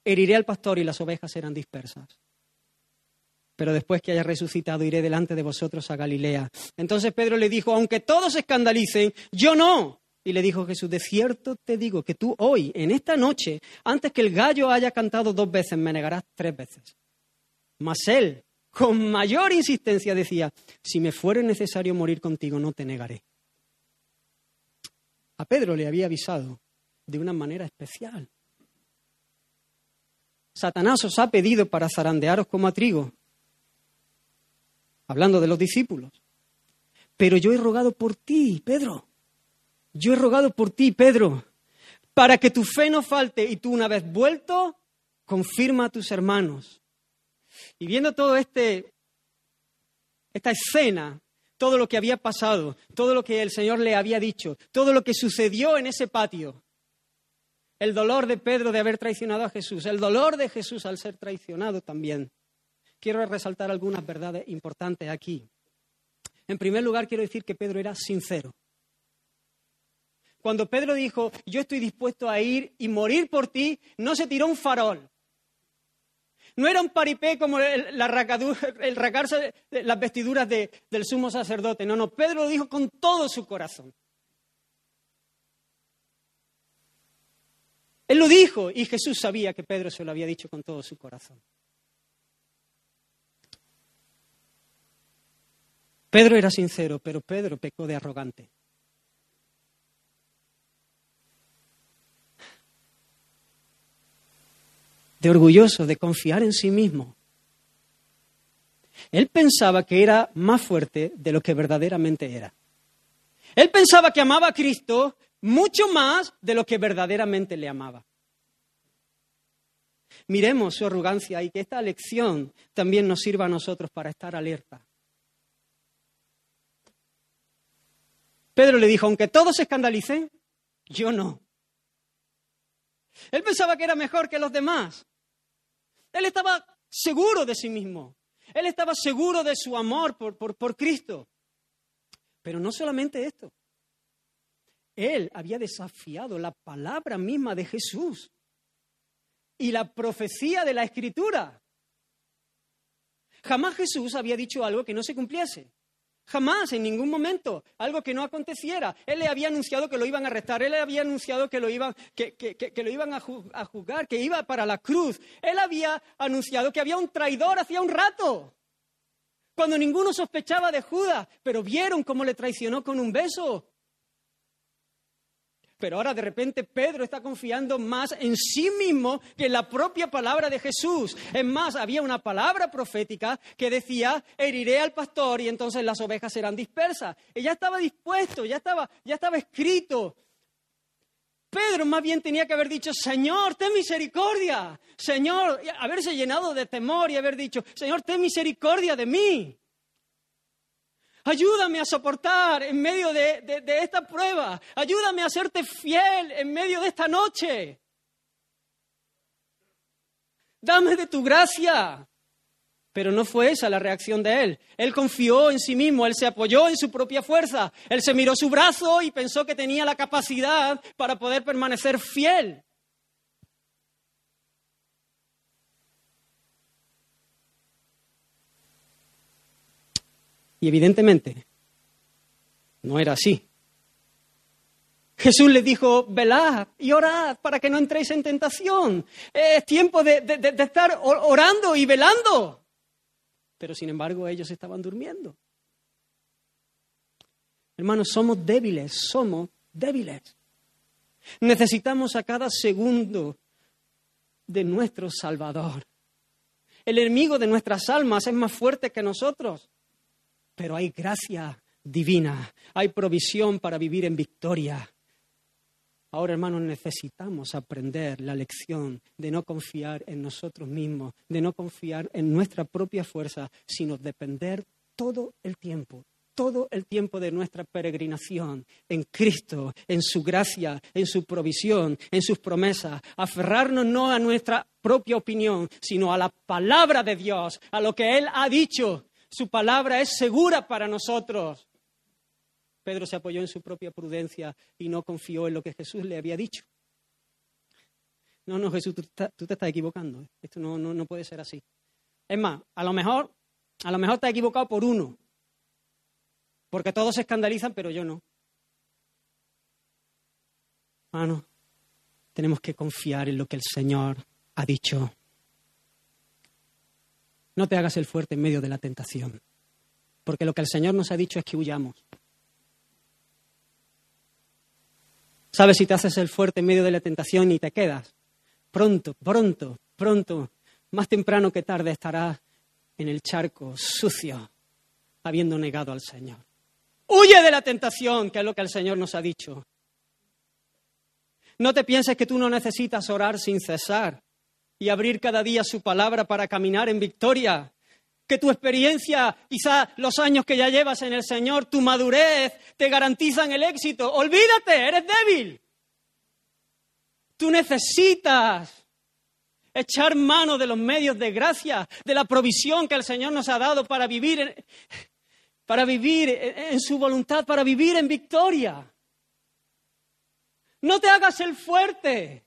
Heriré al pastor y las ovejas serán dispersas. Pero después que haya resucitado, iré delante de vosotros a Galilea. Entonces Pedro le dijo, aunque todos se escandalicen, yo no. Y le dijo Jesús, de cierto te digo que tú hoy, en esta noche, antes que el gallo haya cantado dos veces, me negarás tres veces. Mas él, con mayor insistencia, decía, si me fuere necesario morir contigo, no te negaré. A Pedro le había avisado de una manera especial. Satanás os ha pedido para zarandearos como a trigo, hablando de los discípulos. Pero yo he rogado por ti, Pedro, yo he rogado por ti, Pedro, para que tu fe no falte y tú una vez vuelto, confirma a tus hermanos. Y viendo todo este esta escena, todo lo que había pasado, todo lo que el Señor le había dicho, todo lo que sucedió en ese patio. El dolor de Pedro de haber traicionado a Jesús, el dolor de Jesús al ser traicionado también. Quiero resaltar algunas verdades importantes aquí. En primer lugar, quiero decir que Pedro era sincero. Cuando Pedro dijo, yo estoy dispuesto a ir y morir por ti, no se tiró un farol. No era un paripé como el, la el racarse las vestiduras del sumo sacerdote. No, no, Pedro lo dijo con todo su corazón. Él lo dijo y Jesús sabía que Pedro se lo había dicho con todo su corazón. Pedro era sincero, pero Pedro pecó de arrogante. De orgulloso, de confiar en sí mismo. Él pensaba que era más fuerte de lo que verdaderamente era. Él pensaba que amaba a Cristo mucho más de lo que verdaderamente le amaba. Miremos su arrogancia y que esta lección también nos sirva a nosotros para estar alerta. Pedro le dijo, aunque todos se escandalicen, yo no. Él pensaba que era mejor que los demás. Él estaba seguro de sí mismo. Él estaba seguro de su amor por, por, Cristo. Pero no solamente esto. Él había desafiado la palabra misma de Jesús y la profecía de la Escritura. Jamás Jesús había dicho algo que no se cumpliese. Jamás, en ningún momento, algo que no aconteciera. Él le había anunciado que lo iban a arrestar, él le había anunciado que lo iban, que, lo iban a juzgar, que iba para la cruz. Él había anunciado que había un traidor hacía un rato, cuando ninguno sospechaba de Judas, pero vieron cómo le traicionó con un beso. Pero ahora de repente Pedro está confiando más en sí mismo que en la propia palabra de Jesús. Es más, había una palabra profética que decía, heriré al pastor y entonces las ovejas serán dispersas. Y ya estaba dispuesto, ya estaba, ya estaba escrito. Pedro más bien tenía que haber dicho, Señor, ten misericordia. Señor, haberse llenado de temor y haber dicho, Señor, ten misericordia de mí. Ayúdame a soportar en medio de, esta prueba. Ayúdame a hacerte fiel en medio de esta noche. Dame de tu gracia. Pero no fue esa la reacción de él. Él confió en sí mismo, él se apoyó en su propia fuerza, él se miró su brazo y pensó que tenía la capacidad para poder permanecer fiel. Y evidentemente no era así. Jesús le dijo, velad y orad para que no entréis en tentación. Es tiempo de, de, estar orando y velando. Pero sin embargo ellos estaban durmiendo. Hermanos, somos débiles, somos débiles. Necesitamos a cada segundo de nuestro Salvador. El enemigo de nuestras almas es más fuerte que nosotros pero hay gracia divina, hay provisión para vivir en victoria. Ahora, hermanos, necesitamos aprender la lección de no confiar en nosotros mismos, de no confiar en nuestra propia fuerza, sino depender todo el tiempo, todo el tiempo de nuestra peregrinación en Cristo, en su gracia, en su provisión, en sus promesas. Aferrarnos no a nuestra propia opinión, sino a la palabra de Dios, a lo que Él ha dicho su palabra es segura para nosotros. Pedro se apoyó en su propia prudencia y no confió en lo que Jesús le había dicho. No, no, Jesús, tú, te estás equivocando. Esto no, no, no, puede ser así. Es más, a lo mejor, a lo mejor te equivocado por uno. Porque todos se escandalizan, pero yo no. Hermano, tenemos que confiar en lo que el Señor ha dicho. No te hagas el fuerte en medio de la tentación, porque lo que el Señor nos ha dicho es que huyamos. ¿Sabes si te haces el fuerte en medio de la tentación y te quedas? Pronto, pronto, pronto, más temprano que tarde estarás en el charco sucio, habiendo negado al Señor. Huye de la tentación, que es lo que el Señor nos ha dicho. No te pienses que tú no necesitas orar sin cesar y abrir cada día su palabra para caminar en victoria. que tu experiencia, quizá los años que ya llevas en el Señor, tu madurez, te garantizan el éxito. Olvídate, eres débil. Tú necesitas echar mano de los medios de gracia, de la provisión que el Señor nos ha dado para vivir en, para vivir en su voluntad, para vivir en victoria. No te hagas el fuerte.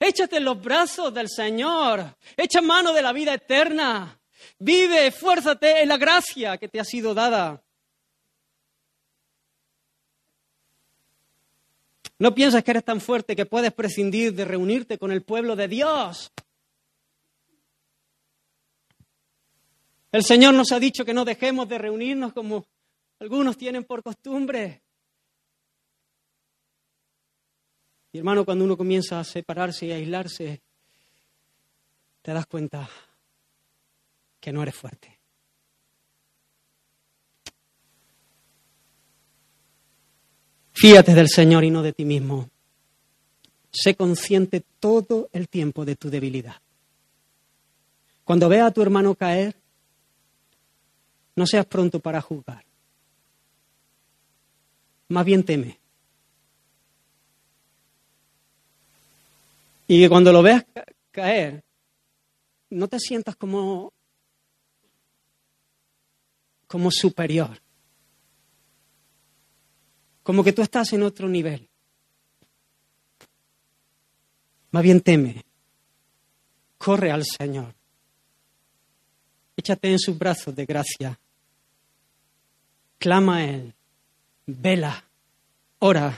Échate en los brazos del Señor. Echa mano de la vida eterna. Vive, esfuérzate en la gracia que te ha sido dada. No piensas que eres tan fuerte que puedes prescindir de reunirte con el pueblo de Dios. El Señor nos ha dicho que no dejemos de reunirnos como algunos tienen por costumbre. Y hermano, cuando uno comienza a separarse y aislarse, te das cuenta que no eres fuerte. Fíate del Señor y no de ti mismo. Sé consciente todo el tiempo de tu debilidad. Cuando vea a tu hermano caer, no seas pronto para juzgar. Más bien teme. Y que cuando lo veas caer, no te sientas como, como superior. Como que tú estás en otro nivel. Más bien teme. Corre al Señor. Échate en sus brazos de gracia. Clama a Él. Vela. Ora.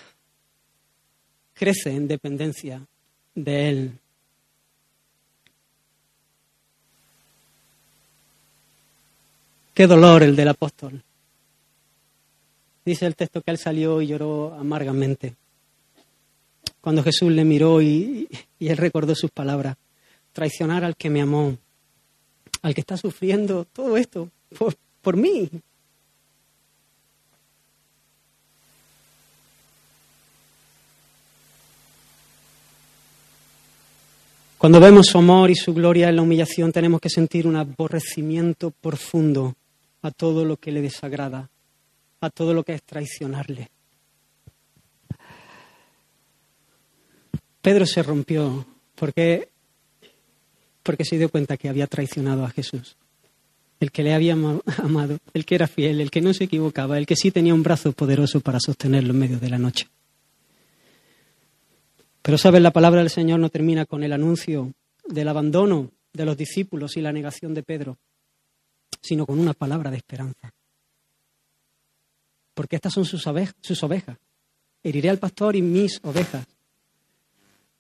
Crece en dependencia de Él. Qué dolor el del apóstol. Dice el texto que él salió y lloró amargamente. Cuando Jesús le miró y, y él recordó sus palabras. Traicionar al que me amó, al que está sufriendo todo esto por, por mí. Cuando vemos su amor y su gloria en la humillación, tenemos que sentir un aborrecimiento profundo a todo lo que le desagrada, a todo lo que es traicionarle. Pedro se rompió porque, porque se dio cuenta que había traicionado a Jesús. El que le había amado, el que era fiel, el que no se equivocaba, el que sí tenía un brazo poderoso para sostenerlo en medio de la noche. Pero sabes, la palabra del Señor no termina con el anuncio del abandono de los discípulos y la negación de Pedro, sino con una palabra de esperanza. Porque estas son sus, ovejas. Heriré al pastor y mis ovejas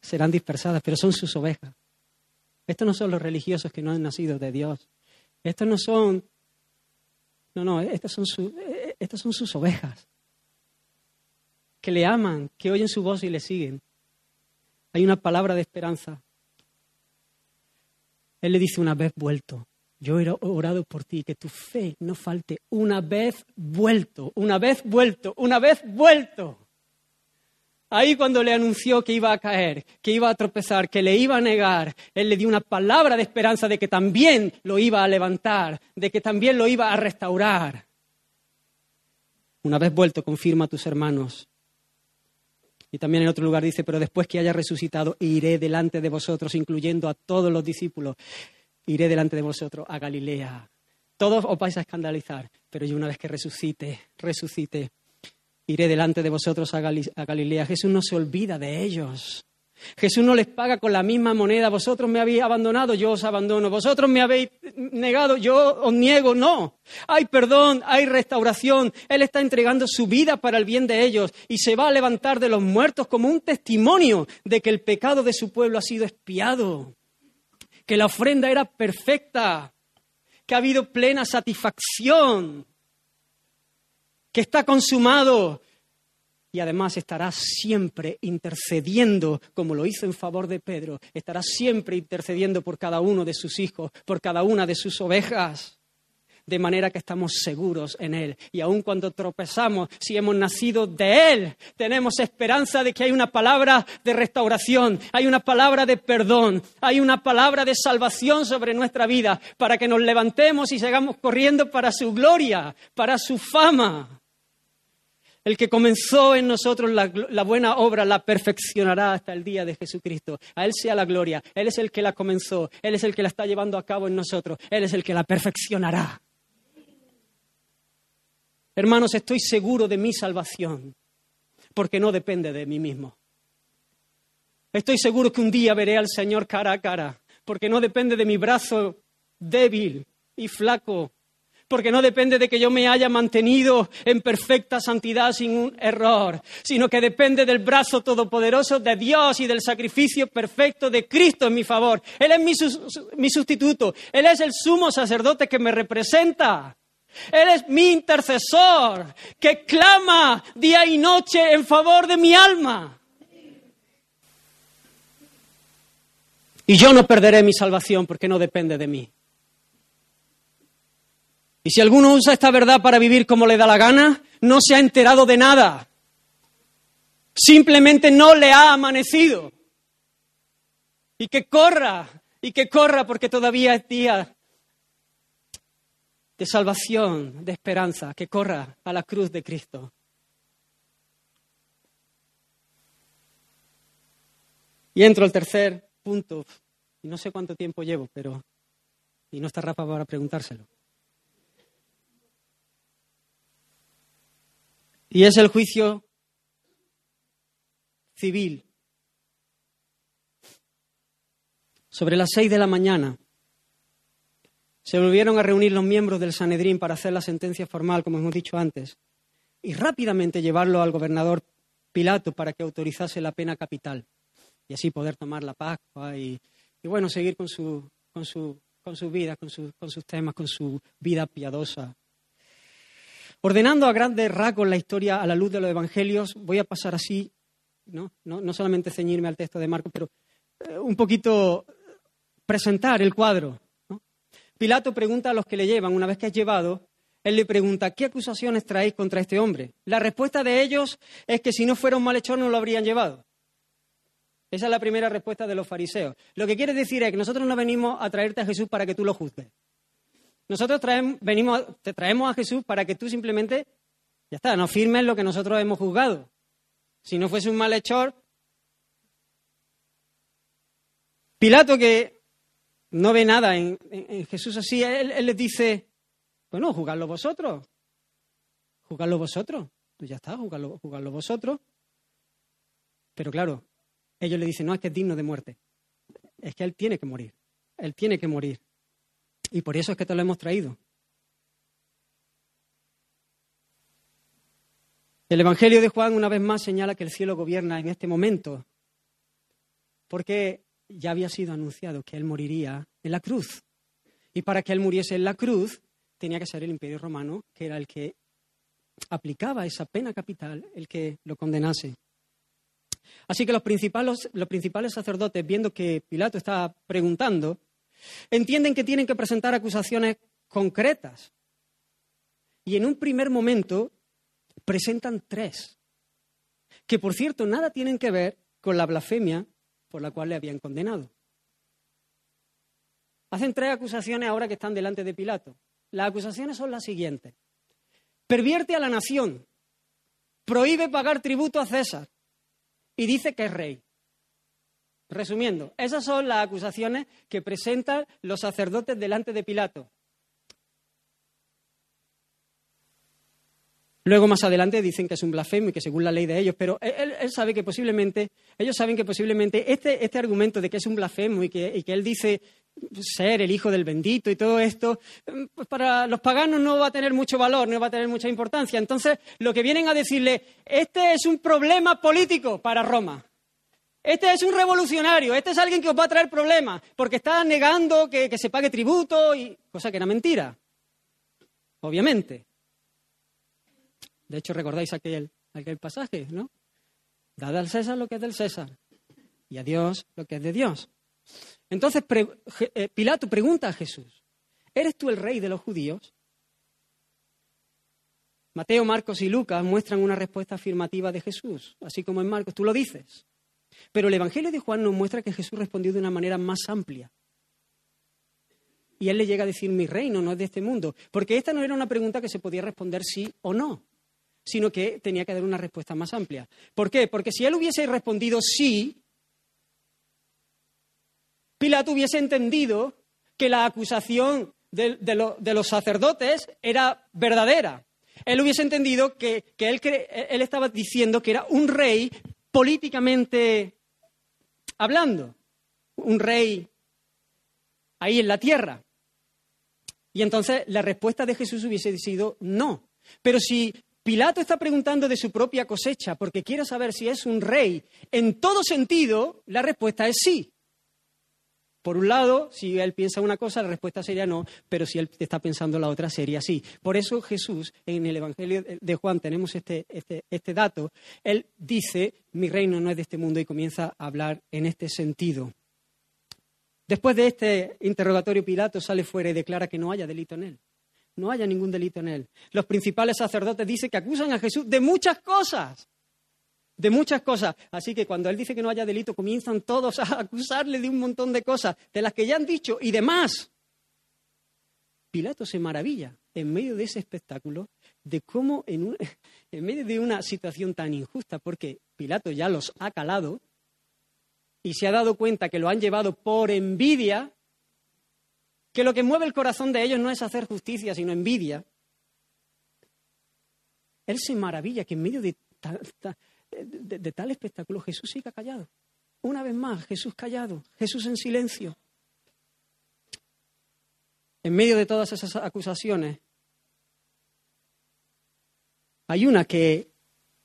serán dispersadas, pero son sus ovejas. Estos no son los religiosos que no han nacido de Dios. Estos no son, no, no, estas son, estas son sus ovejas, que le aman, que oyen su voz y le siguen. Hay una palabra de esperanza. Él le dice una vez vuelto, yo he orado por ti, que tu fe no falte una vez vuelto, una vez vuelto, una vez vuelto. Ahí cuando le anunció que iba a caer, que iba a tropezar, que le iba a negar, él le dio una palabra de esperanza de que también lo iba a levantar, de que también lo iba a restaurar. Una vez vuelto, confirma a tus hermanos y también en otro lugar dice, pero después que haya resucitado, iré delante de vosotros, incluyendo a todos los discípulos, iré delante de vosotros a Galilea. Todos os vais a escandalizar, pero yo una vez que resucite, resucite, iré delante de vosotros a, Galilea. Jesús no se olvida de ellos. Jesús no les paga con la misma moneda, vosotros me habéis abandonado, yo os abandono, vosotros me habéis negado, yo os niego, no. Hay perdón, hay restauración, Él está entregando su vida para el bien de ellos y se va a levantar de los muertos como un testimonio de que el pecado de su pueblo ha sido expiado, que la ofrenda era perfecta, que ha habido plena satisfacción, que está consumado, y además estará siempre intercediendo, como lo hizo en favor de Pedro, estará siempre intercediendo por cada uno de sus hijos, por cada una de sus ovejas. de manera que estamos seguros en Él. Y aun cuando tropezamos, si hemos nacido de Él, tenemos esperanza de que hay una palabra de restauración, hay una palabra de perdón, hay una palabra de salvación sobre nuestra vida, para que nos levantemos y sigamos corriendo para su gloria, para su fama. El que comenzó en nosotros la, la, buena obra la perfeccionará hasta el día de Jesucristo. A Él sea la gloria. Él es el que la comenzó. Él es el que la está llevando a cabo en nosotros. Él es el que la perfeccionará. Hermanos, estoy seguro de mi salvación porque no depende de mí mismo. Estoy seguro que un día veré al Señor cara a cara porque no depende de mi brazo débil y flaco porque no depende de que yo me haya mantenido en perfecta santidad sin un error, sino que depende del brazo todopoderoso de Dios y del sacrificio perfecto de Cristo en mi favor. Él es mi, mi sustituto, Él es el sumo sacerdote que me representa. Él es mi intercesor que clama día y noche en favor de mi alma. Y yo no perderé mi salvación porque no depende de mí. Y si alguno usa esta verdad para vivir como le da la gana, no se ha enterado de nada. Simplemente no le ha amanecido. Y que corra, y que corra porque todavía es día de salvación, de esperanza, que corra a la cruz de Cristo. Y entro al tercer punto, y no sé cuánto tiempo llevo, pero... Y no está Rafa para preguntárselo. Y es el juicio civil. Sobre las seis de la mañana se volvieron a reunir los miembros del Sanedrín para hacer la sentencia formal, como hemos dicho antes, y rápidamente llevarlo al gobernador Pilato para que autorizase la pena capital y así poder tomar la Pascua y, bueno, seguir con su, con su, con su vida, con, su, con sus temas, con su vida piadosa. Ordenando a grandes rasgos la historia a la luz de los evangelios, voy a pasar así, no, no, no solamente ceñirme al texto de Marcos, pero eh, un poquito presentar el cuadro. Pilato pregunta a los que le llevan, una vez que es llevado, él le pregunta, ¿qué acusaciones traéis contra este hombre? La respuesta de ellos es que si no fuera un malhechor no lo habrían llevado. Esa es la primera respuesta de los fariseos. Lo que quiere decir es que nosotros no venimos a traerte a Jesús para que tú lo juzgues. Nosotros traemos, venimos, te traemos a Jesús para que tú simplemente, ya está, no firmes lo que nosotros hemos juzgado. Si no fuese un malhechor. Pilato, que no ve nada en, Jesús así, él, les dice, bueno, jugadlo vosotros. Jugadlo vosotros. Pues ya está, jugadlo, jugadlo vosotros. Pero claro, ellos le dicen, no, es que es digno de muerte. Es que él tiene que morir. Él tiene que morir. Y por eso es que te lo hemos traído. El Evangelio de Juan una vez más señala que el cielo gobierna en este momento, porque ya había sido anunciado que Él moriría en la cruz. Y para que Él muriese en la cruz, tenía que ser el imperio romano, que era el que aplicaba esa pena capital, el que lo condenase. Así que los principales, los principales sacerdotes, viendo que Pilato estaba preguntando, Entienden que tienen que presentar acusaciones concretas. Y en un primer momento presentan tres, que por cierto nada tienen que ver con la blasfemia por la cual le habían condenado. Hacen tres acusaciones ahora que están delante de Pilato. Las acusaciones son las siguientes. Pervierte a la nación, prohíbe pagar tributo a César y dice que es rey. Resumiendo, esas son las acusaciones que presentan los sacerdotes delante de Pilato. Luego más adelante dicen que es un blasfemo y que según la ley de ellos, pero él, sabe que posiblemente, ellos saben que posiblemente este, este argumento de que es un blasfemo y que, él dice ser el hijo del bendito y todo esto, pues para los paganos no va a tener mucho valor, no va a tener mucha importancia. Entonces, lo que vienen a decirle, este es un problema político para Roma. Este es un revolucionario, este es alguien que os va a traer problemas, porque está negando que, se pague tributo, y cosa que era mentira, obviamente. De hecho, recordáis aquel, aquel pasaje, ¿no? Dad al César lo que es del César y a Dios lo que es de Dios. Entonces, eh, Pilato pregunta a Jesús, ¿eres tú el rey de los judíos? Mateo, Marcos y Lucas muestran una respuesta afirmativa de Jesús, así como en Marcos, tú lo dices. Pero el Evangelio de Juan nos muestra que Jesús respondió de una manera más amplia. Y él le llega a decir, mi reino no es de este mundo. Porque esta no era una pregunta que se podía responder sí o no, sino que tenía que dar una respuesta más amplia. ¿Por qué? Porque si él hubiese respondido sí, Pilato hubiese entendido que la acusación de, los sacerdotes era verdadera él hubiese entendido que, él estaba diciendo que era un rey políticamente hablando, un rey ahí en la tierra. Y entonces la respuesta de Jesús hubiese sido no. Pero si Pilato está preguntando de su propia cosecha porque quiere saber si es un rey, en todo sentido, la respuesta es sí. Por un lado, si él piensa una cosa, la respuesta sería no, pero si él está pensando la otra, sería sí. Por eso Jesús, en el Evangelio de Juan tenemos este, este, este dato, él dice, mi reino no es de este mundo y comienza a hablar en este sentido. Después de este interrogatorio, Pilato sale fuera y declara que no haya delito en él. No haya ningún delito en él. Los principales sacerdotes dicen que acusan a Jesús de muchas cosas de muchas cosas. Así que cuando él dice que no haya delito, comienzan todos a [LAUGHS] acusarle de un montón de cosas, de las que ya han dicho y demás. Pilato se maravilla en medio de ese espectáculo de cómo en, [LAUGHS] en medio de una situación tan injusta, porque Pilato ya los ha calado y se ha dado cuenta que lo han llevado por envidia, que lo que mueve el corazón de ellos no es hacer justicia, sino envidia. Él se maravilla que en medio de, de, tal espectáculo Jesús siga callado. Una vez más, Jesús callado, Jesús en silencio. En medio de todas esas acusaciones, hay una que,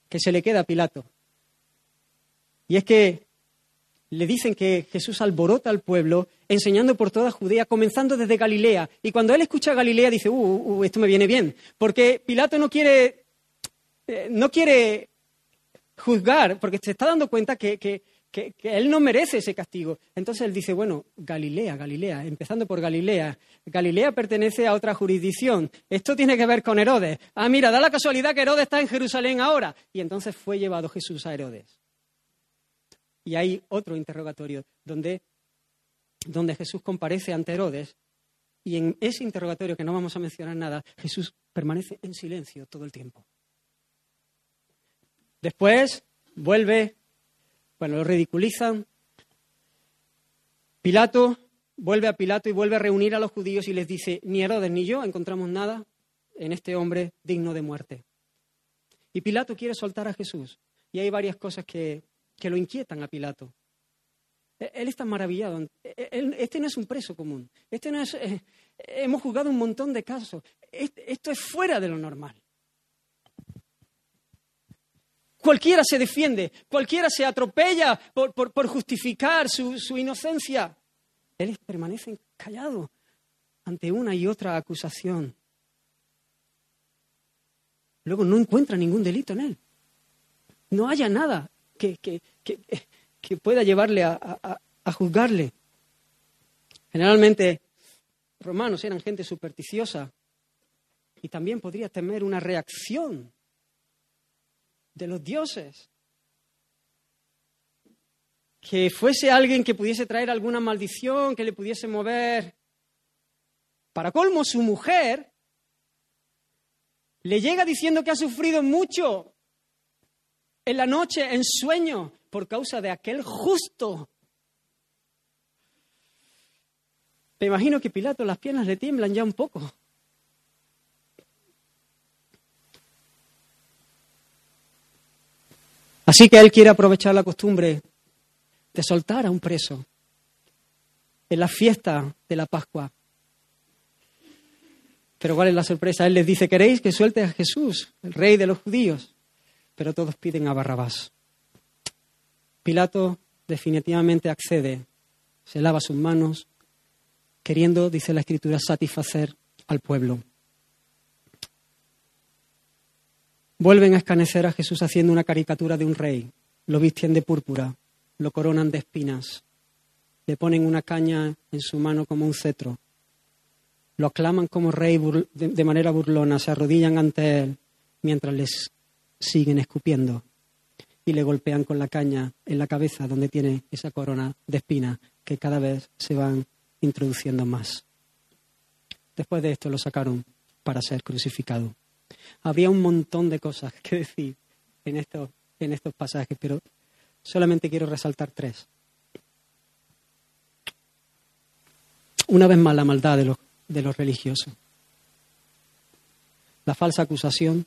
que se le queda a Pilato. Y es que le dicen que Jesús alborota al pueblo enseñando por toda Judea, comenzando desde Galilea. Y cuando él escucha a Galilea dice, uh, uh, uh esto me viene bien, porque Pilato no quiere, eh, no quiere juzgar, porque se está dando cuenta que, él no merece ese castigo. Entonces él dice, bueno, Galilea, Galilea, empezando por Galilea. Galilea pertenece a otra jurisdicción. Esto tiene que ver con Herodes. Ah, mira, da la casualidad que Herodes está en Jerusalén ahora. Y entonces fue llevado Jesús a Herodes. Y hay otro interrogatorio donde, donde Jesús comparece ante Herodes. Y en ese interrogatorio, que no vamos a mencionar nada, Jesús permanece en silencio todo el tiempo. Después vuelve, bueno, lo ridiculizan. Pilato vuelve a Pilato y vuelve a reunir a los judíos y les dice, ni Herodes ni yo encontramos nada en este hombre digno de muerte. Y Pilato quiere soltar a Jesús. Y hay varias cosas que, que lo inquietan a Pilato. E, él está maravillado. E, este no es un preso común. Este no es. Eh, hemos jugado un montón de casos. esto es fuera de lo normal. Cualquiera se defiende, cualquiera se atropella por, justificar su, inocencia. Él permanece callado ante una y otra acusación. Luego no encuentra ningún delito en él. No haya nada que, pueda llevarle a, a juzgarle. Generalmente, romanos eran gente supersticiosa y también podría temer una reacción de los dioses. Que fuese alguien que pudiese traer alguna maldición, que le pudiese mover. Para colmo, su mujer le llega diciendo que ha sufrido mucho en la noche, en sueño, por causa de aquel justo. Me imagino que Pilato las piernas le tiemblan ya un poco. Así que él quiere aprovechar la costumbre de soltar a un preso en la fiesta de la Pascua. Pero ¿cuál es la sorpresa? Él les dice, ¿queréis que suelte a Jesús, el rey de los judíos? Pero todos piden a Barrabás. Pilato definitivamente accede, se lava sus manos, queriendo, dice la Escritura, satisfacer al pueblo. Vuelven a escanecer a Jesús haciendo una caricatura de un rey. Lo visten de púrpura, lo coronan de espinas, le ponen una caña en su mano como un cetro, lo aclaman como rey de manera burlona, se arrodillan ante él, mientras les siguen escupiendo y le golpean con la caña en la cabeza donde tiene esa corona de espinas que cada vez se van introduciendo más. Después de esto lo sacaron para ser crucificado. Habría un montón de cosas que [LAUGHS] decir en estos, en estos pasajes, pero solamente quiero resaltar tres. Una vez más la maldad de los, de los religiosos. La falsa acusación.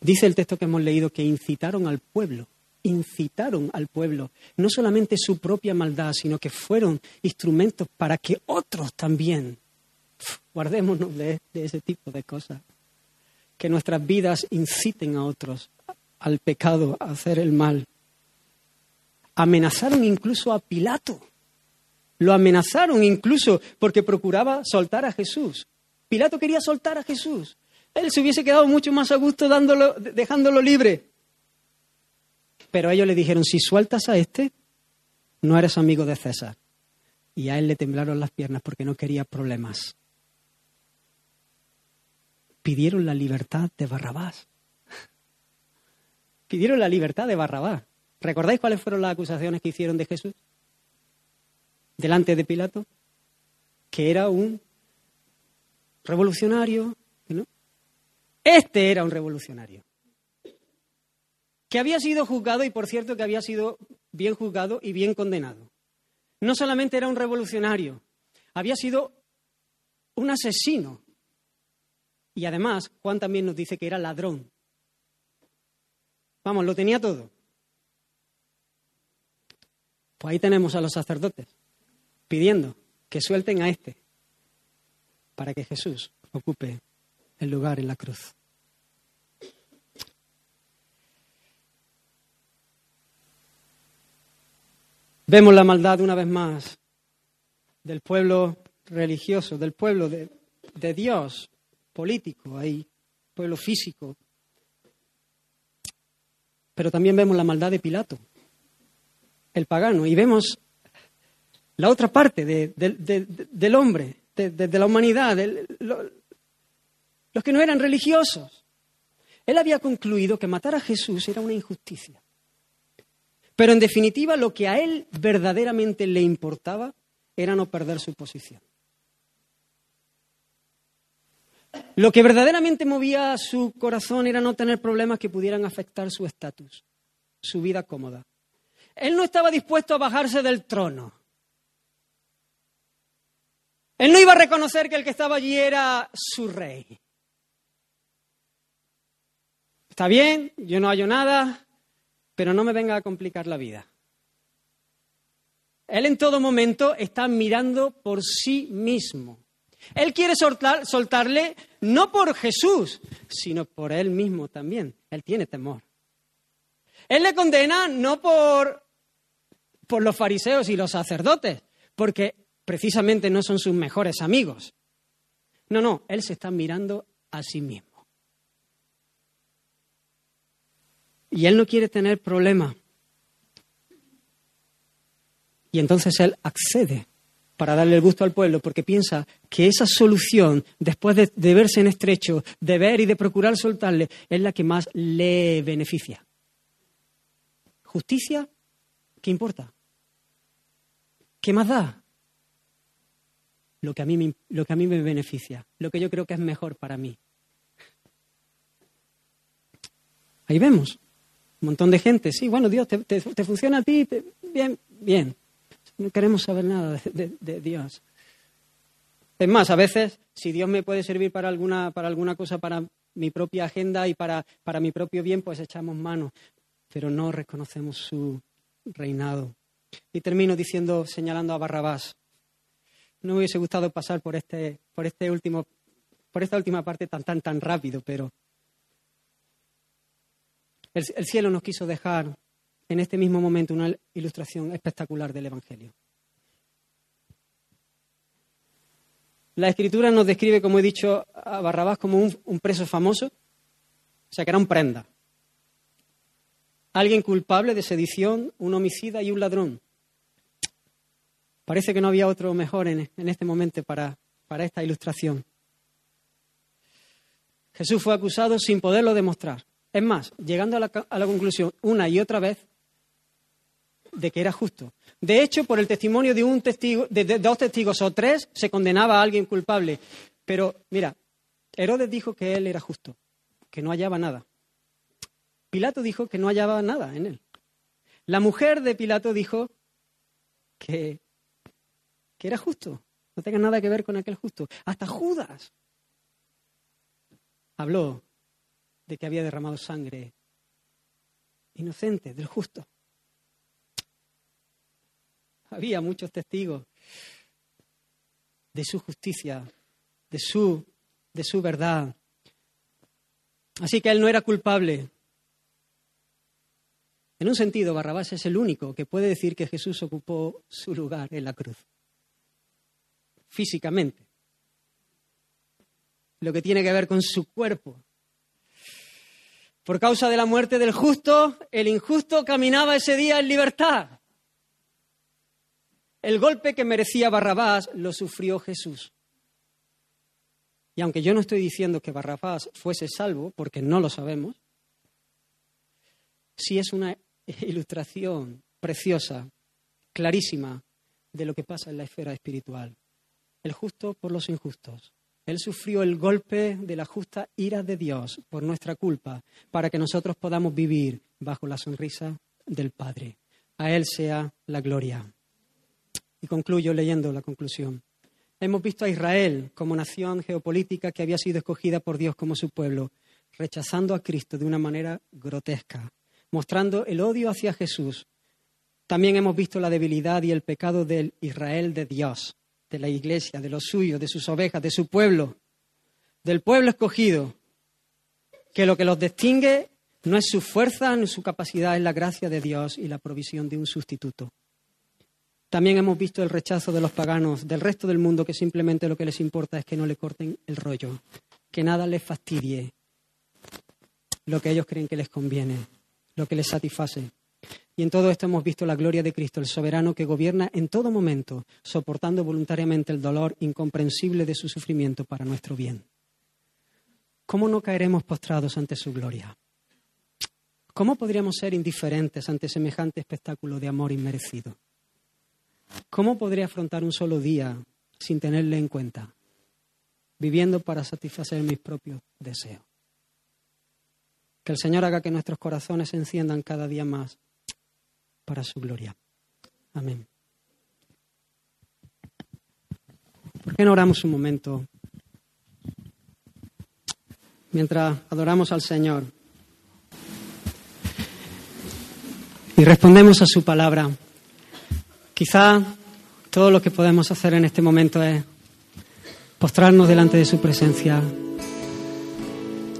Dice el texto que hemos leído que incitaron al pueblo, incitaron al pueblo, no solamente su propia maldad, sino que fueron instrumentos para que otros también, guardémonos de, de ese tipo de cosas, que nuestras vidas inciten a otros al pecado, a hacer el mal. Amenazaron incluso a Pilato. Lo amenazaron incluso porque procuraba soltar a Jesús. Pilato quería soltar a Jesús. Él se hubiese quedado mucho más a gusto dándolo, dejándolo libre. Pero ellos le dijeron, si sueltas a este, no eres amigo de César. Y a él le temblaron las piernas porque no quería problemas. Pidieron la libertad de Barrabás. [LAUGHS] Pidieron la libertad de Barrabás. ¿Recordáis cuáles fueron las acusaciones que hicieron de Jesús? Delante de Pilato. Que era un revolucionario. Este era un revolucionario. Que había sido juzgado y, por cierto, que había sido bien juzgado y bien condenado. No solamente era un revolucionario, había sido un asesino. Y además, Juan también nos dice que era ladrón. Vamos, lo tenía todo. Pues ahí tenemos a los sacerdotes pidiendo que suelten a este para que Jesús ocupe el lugar en la cruz. Vemos la maldad una vez más del pueblo religioso, del pueblo de, de Dios, político, ahí, pueblo físico. Pero también vemos la maldad de Pilato, el pagano, y vemos la otra parte de, de, de, del hombre, de, la humanidad, lo, los que no eran religiosos. Él había concluido que matar a Jesús era una injusticia. Pero en definitiva lo que a él verdaderamente le importaba era no perder su posición. Lo que verdaderamente movía su corazón era no tener problemas que pudieran afectar su estatus, su vida cómoda. Él no estaba dispuesto a bajarse del trono. Él no iba a reconocer que el que estaba allí era su rey. Está bien, yo no hallo nada, pero no me venga a complicar la vida. Él en todo momento está mirando por sí mismo. Él quiere soltar, soltarle no por Jesús, sino por él mismo también. Él tiene temor. Él le condena no por, por los fariseos y los sacerdotes, porque precisamente no son sus mejores amigos. No, no, él se está mirando a sí mismo. Y él no quiere tener problema. Y entonces él accede para darle el gusto al pueblo, porque piensa que esa solución, después de, verse en estrecho, de ver y de procurar soltarle, es la que más le beneficia. ¿Justicia? ¿Qué importa? ¿Qué más da? Lo que, a mí me, lo que a mí me beneficia, lo que yo creo que es mejor para mí. Ahí vemos, un montón de gente, sí, bueno, Dios, te, funciona a ti, bien, bien, no queremos saber nada de, Dios. Es más, a veces, si Dios me puede servir para alguna, para alguna cosa, para mi propia agenda y para, para mi propio bien, pues echamos mano, pero no reconocemos su reinado. Y termino diciendo, señalando a Barrabás. No hubiese gustado pasar por este, por este último, por esta última parte tan, tan, tan rápido, pero el cielo nos quiso dejar en este mismo momento una ilustración espectacular del Evangelio. La escritura nos describe, como he dicho, a Barrabás como un, preso famoso, o sea que era un prenda. Alguien culpable de sedición, un homicida y un ladrón. Parece que no había otro mejor en, en este momento para, para esta ilustración. Jesús fue acusado sin poderlo demostrar. Es más, llegando a la, a la conclusión una y otra vez de que era justo. De hecho, por el testimonio de un testigo, de, dos testigos o tres, se condenaba a alguien culpable. Pero mira, Herodes dijo que él era justo, que no hallaba nada. Pilato dijo que no hallaba nada en él. La mujer de Pilato dijo que, que era justo, no tenga nada que ver con aquel justo. Hasta Judas habló de que había derramado sangre inocente del justo. Había muchos testigos de su justicia, de su, de su verdad. Así que él no era culpable. En un sentido, Barrabás es el único que puede decir que Jesús ocupó su lugar en la cruz, físicamente. Lo que tiene que ver con su cuerpo. Por causa de la muerte del justo, el injusto caminaba ese día en libertad. El golpe que merecía Barrabás lo sufrió Jesús. Y aunque yo no estoy diciendo que Barrabás fuese salvo, porque no lo sabemos, sí es una [LAUGHS] ilustración preciosa, clarísima, de lo que pasa en la esfera espiritual. El justo por los injustos. Él sufrió el golpe de la justa ira de Dios por nuestra culpa, para que nosotros podamos vivir bajo la sonrisa del Padre. A Él sea la gloria. Y concluyo leyendo la conclusión. Hemos visto a Israel como nación geopolítica que había sido escogida por Dios como su pueblo, rechazando a Cristo de una manera grotesca, mostrando el odio hacia Jesús. También hemos visto la debilidad y el pecado del Israel de Dios, de la iglesia, de los suyos, de sus ovejas, de su pueblo, del pueblo escogido, que lo que los distingue no es su fuerza ni su capacidad, es la gracia de Dios y la provisión de un sustituto. También hemos visto el rechazo de los paganos, del resto del mundo, que simplemente lo que les importa es que no le corten el rollo, que nada les fastidie lo que ellos creen que les conviene, lo que les satisface. Y en todo esto hemos visto la gloria de Cristo, el soberano que gobierna en todo momento, soportando voluntariamente el dolor incomprensible de su sufrimiento para nuestro bien. ¿Cómo no caeremos postrados ante su gloria? ¿Cómo podríamos ser indiferentes ante semejante espectáculo de amor inmerecido? ¿Cómo podría afrontar un solo día sin tenerle en cuenta, viviendo para satisfacer mis propios deseos? Que el Señor haga que nuestros corazones se enciendan cada día más para su gloria. Amén. ¿Por qué no oramos un momento mientras adoramos al Señor y respondemos a su palabra? Quizá todo lo que podemos hacer en este momento es postrarnos delante de su presencia,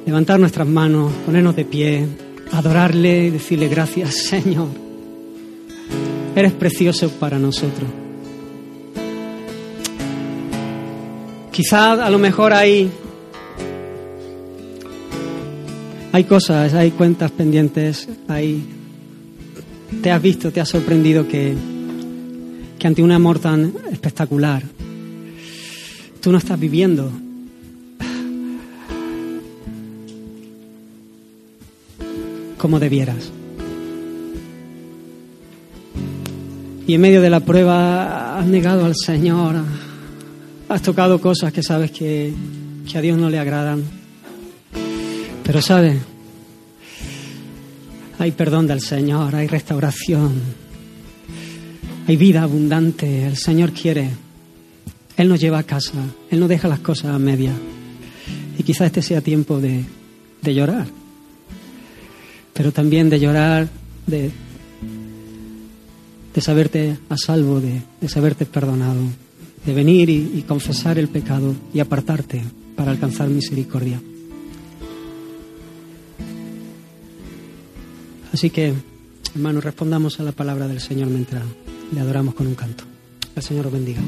levantar nuestras manos, ponernos de pie, adorarle y decirle gracias, Señor. Eres precioso para nosotros. Quizá a lo mejor hay hay cosas, hay cuentas pendientes, hay te has visto, te has sorprendido que que ante un amor tan espectacular, tú no estás viviendo. como debieras. Y en medio de la prueba has negado al Señor, has tocado cosas que sabes que, que a Dios no le agradan. Pero sabes, hay perdón del Señor, hay restauración, hay vida abundante, el Señor quiere. Él nos lleva a casa, Él no deja las cosas a media. Y quizá este sea tiempo de, de llorar, pero también de llorar, de, de saberte a salvo, de, de saberte perdonado, de venir y, y confesar el pecado y apartarte para alcanzar misericordia. Así que, hermanos, respondamos a la palabra del Señor mientras le adoramos con un canto. El Señor os bendiga.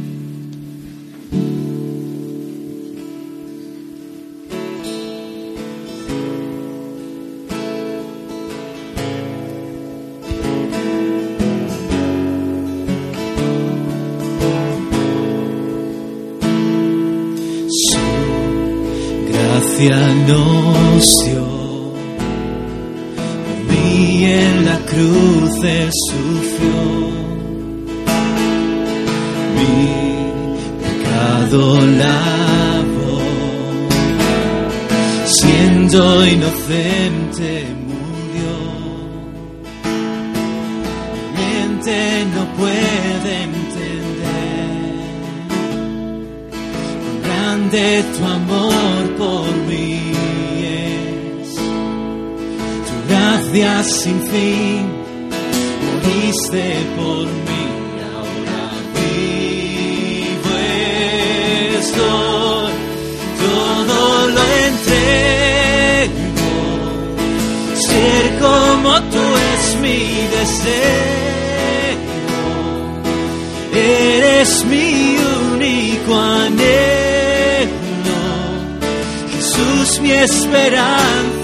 Gracia nos dio. Por mí en la cruz Él sufrió. Mi pecado lavó. Siendo inocente murió. Mi mente no puede entender grande tu amor por mí es. Tu gracia sin fin, moriste por mí, todo lo entrego. Ser como tú es mi deseo. Eres mi único anhelo. Jesús, mi esperanza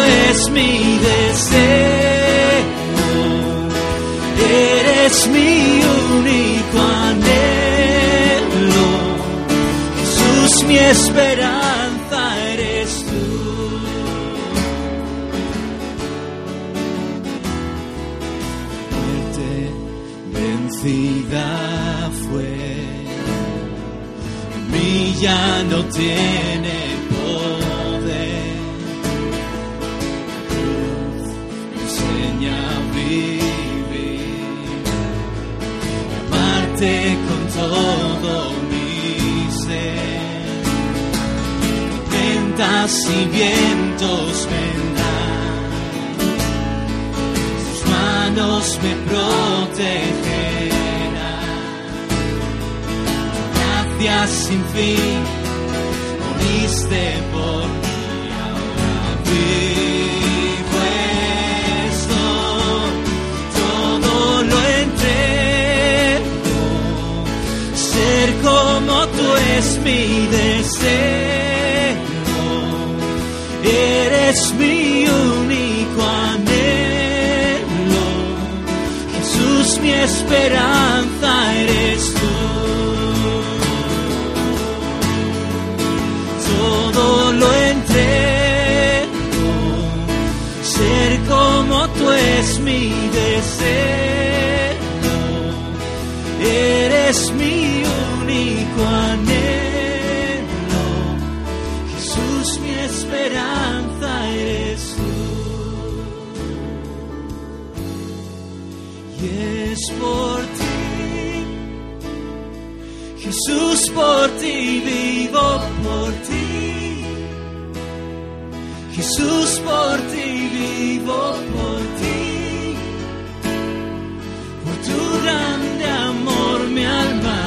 es mi deseo. Eres mi único anhelo. Jesús, mi esperanza eres tú. Muerte vencida fue, mí ya no tiene Ventas y vientos vendrán, sus manos me protegerán. Gracias sin fin, moriste por mí, ahora vivo estoy, todo lo entrego. Ser como tú es mi deseo. Eres mi único anhelo. Jesús, mi esperanza eres tú. Todo lo entrego. Ser como tú es mi deseo. Por ti. Jesús, por ti vivo por ti. Jesús, por ti vivo por ti. Por tu grande amor mi alma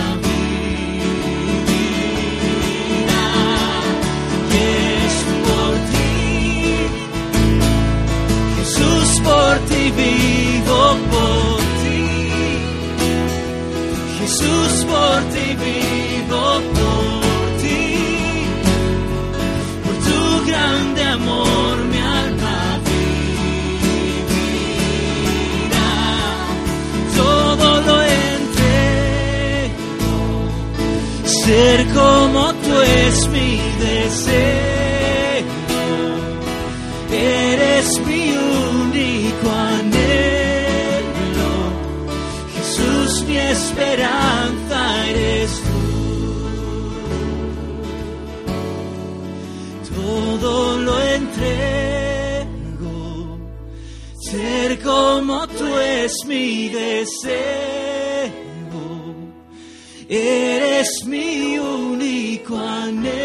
por ti vivo Jesús, por ti vivo por ti. Por tu grande amor mi alma vivirá. Todo lo entrego. Ser como tú es mi deseo. Esperanza eres tú. Todo lo entrego. Ser como tú es mi deseo. Eres mi único anhelo.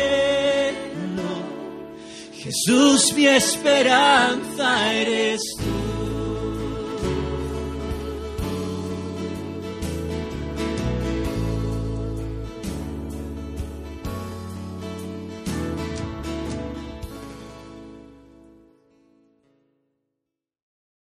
Jesús, mi esperanza eres tú.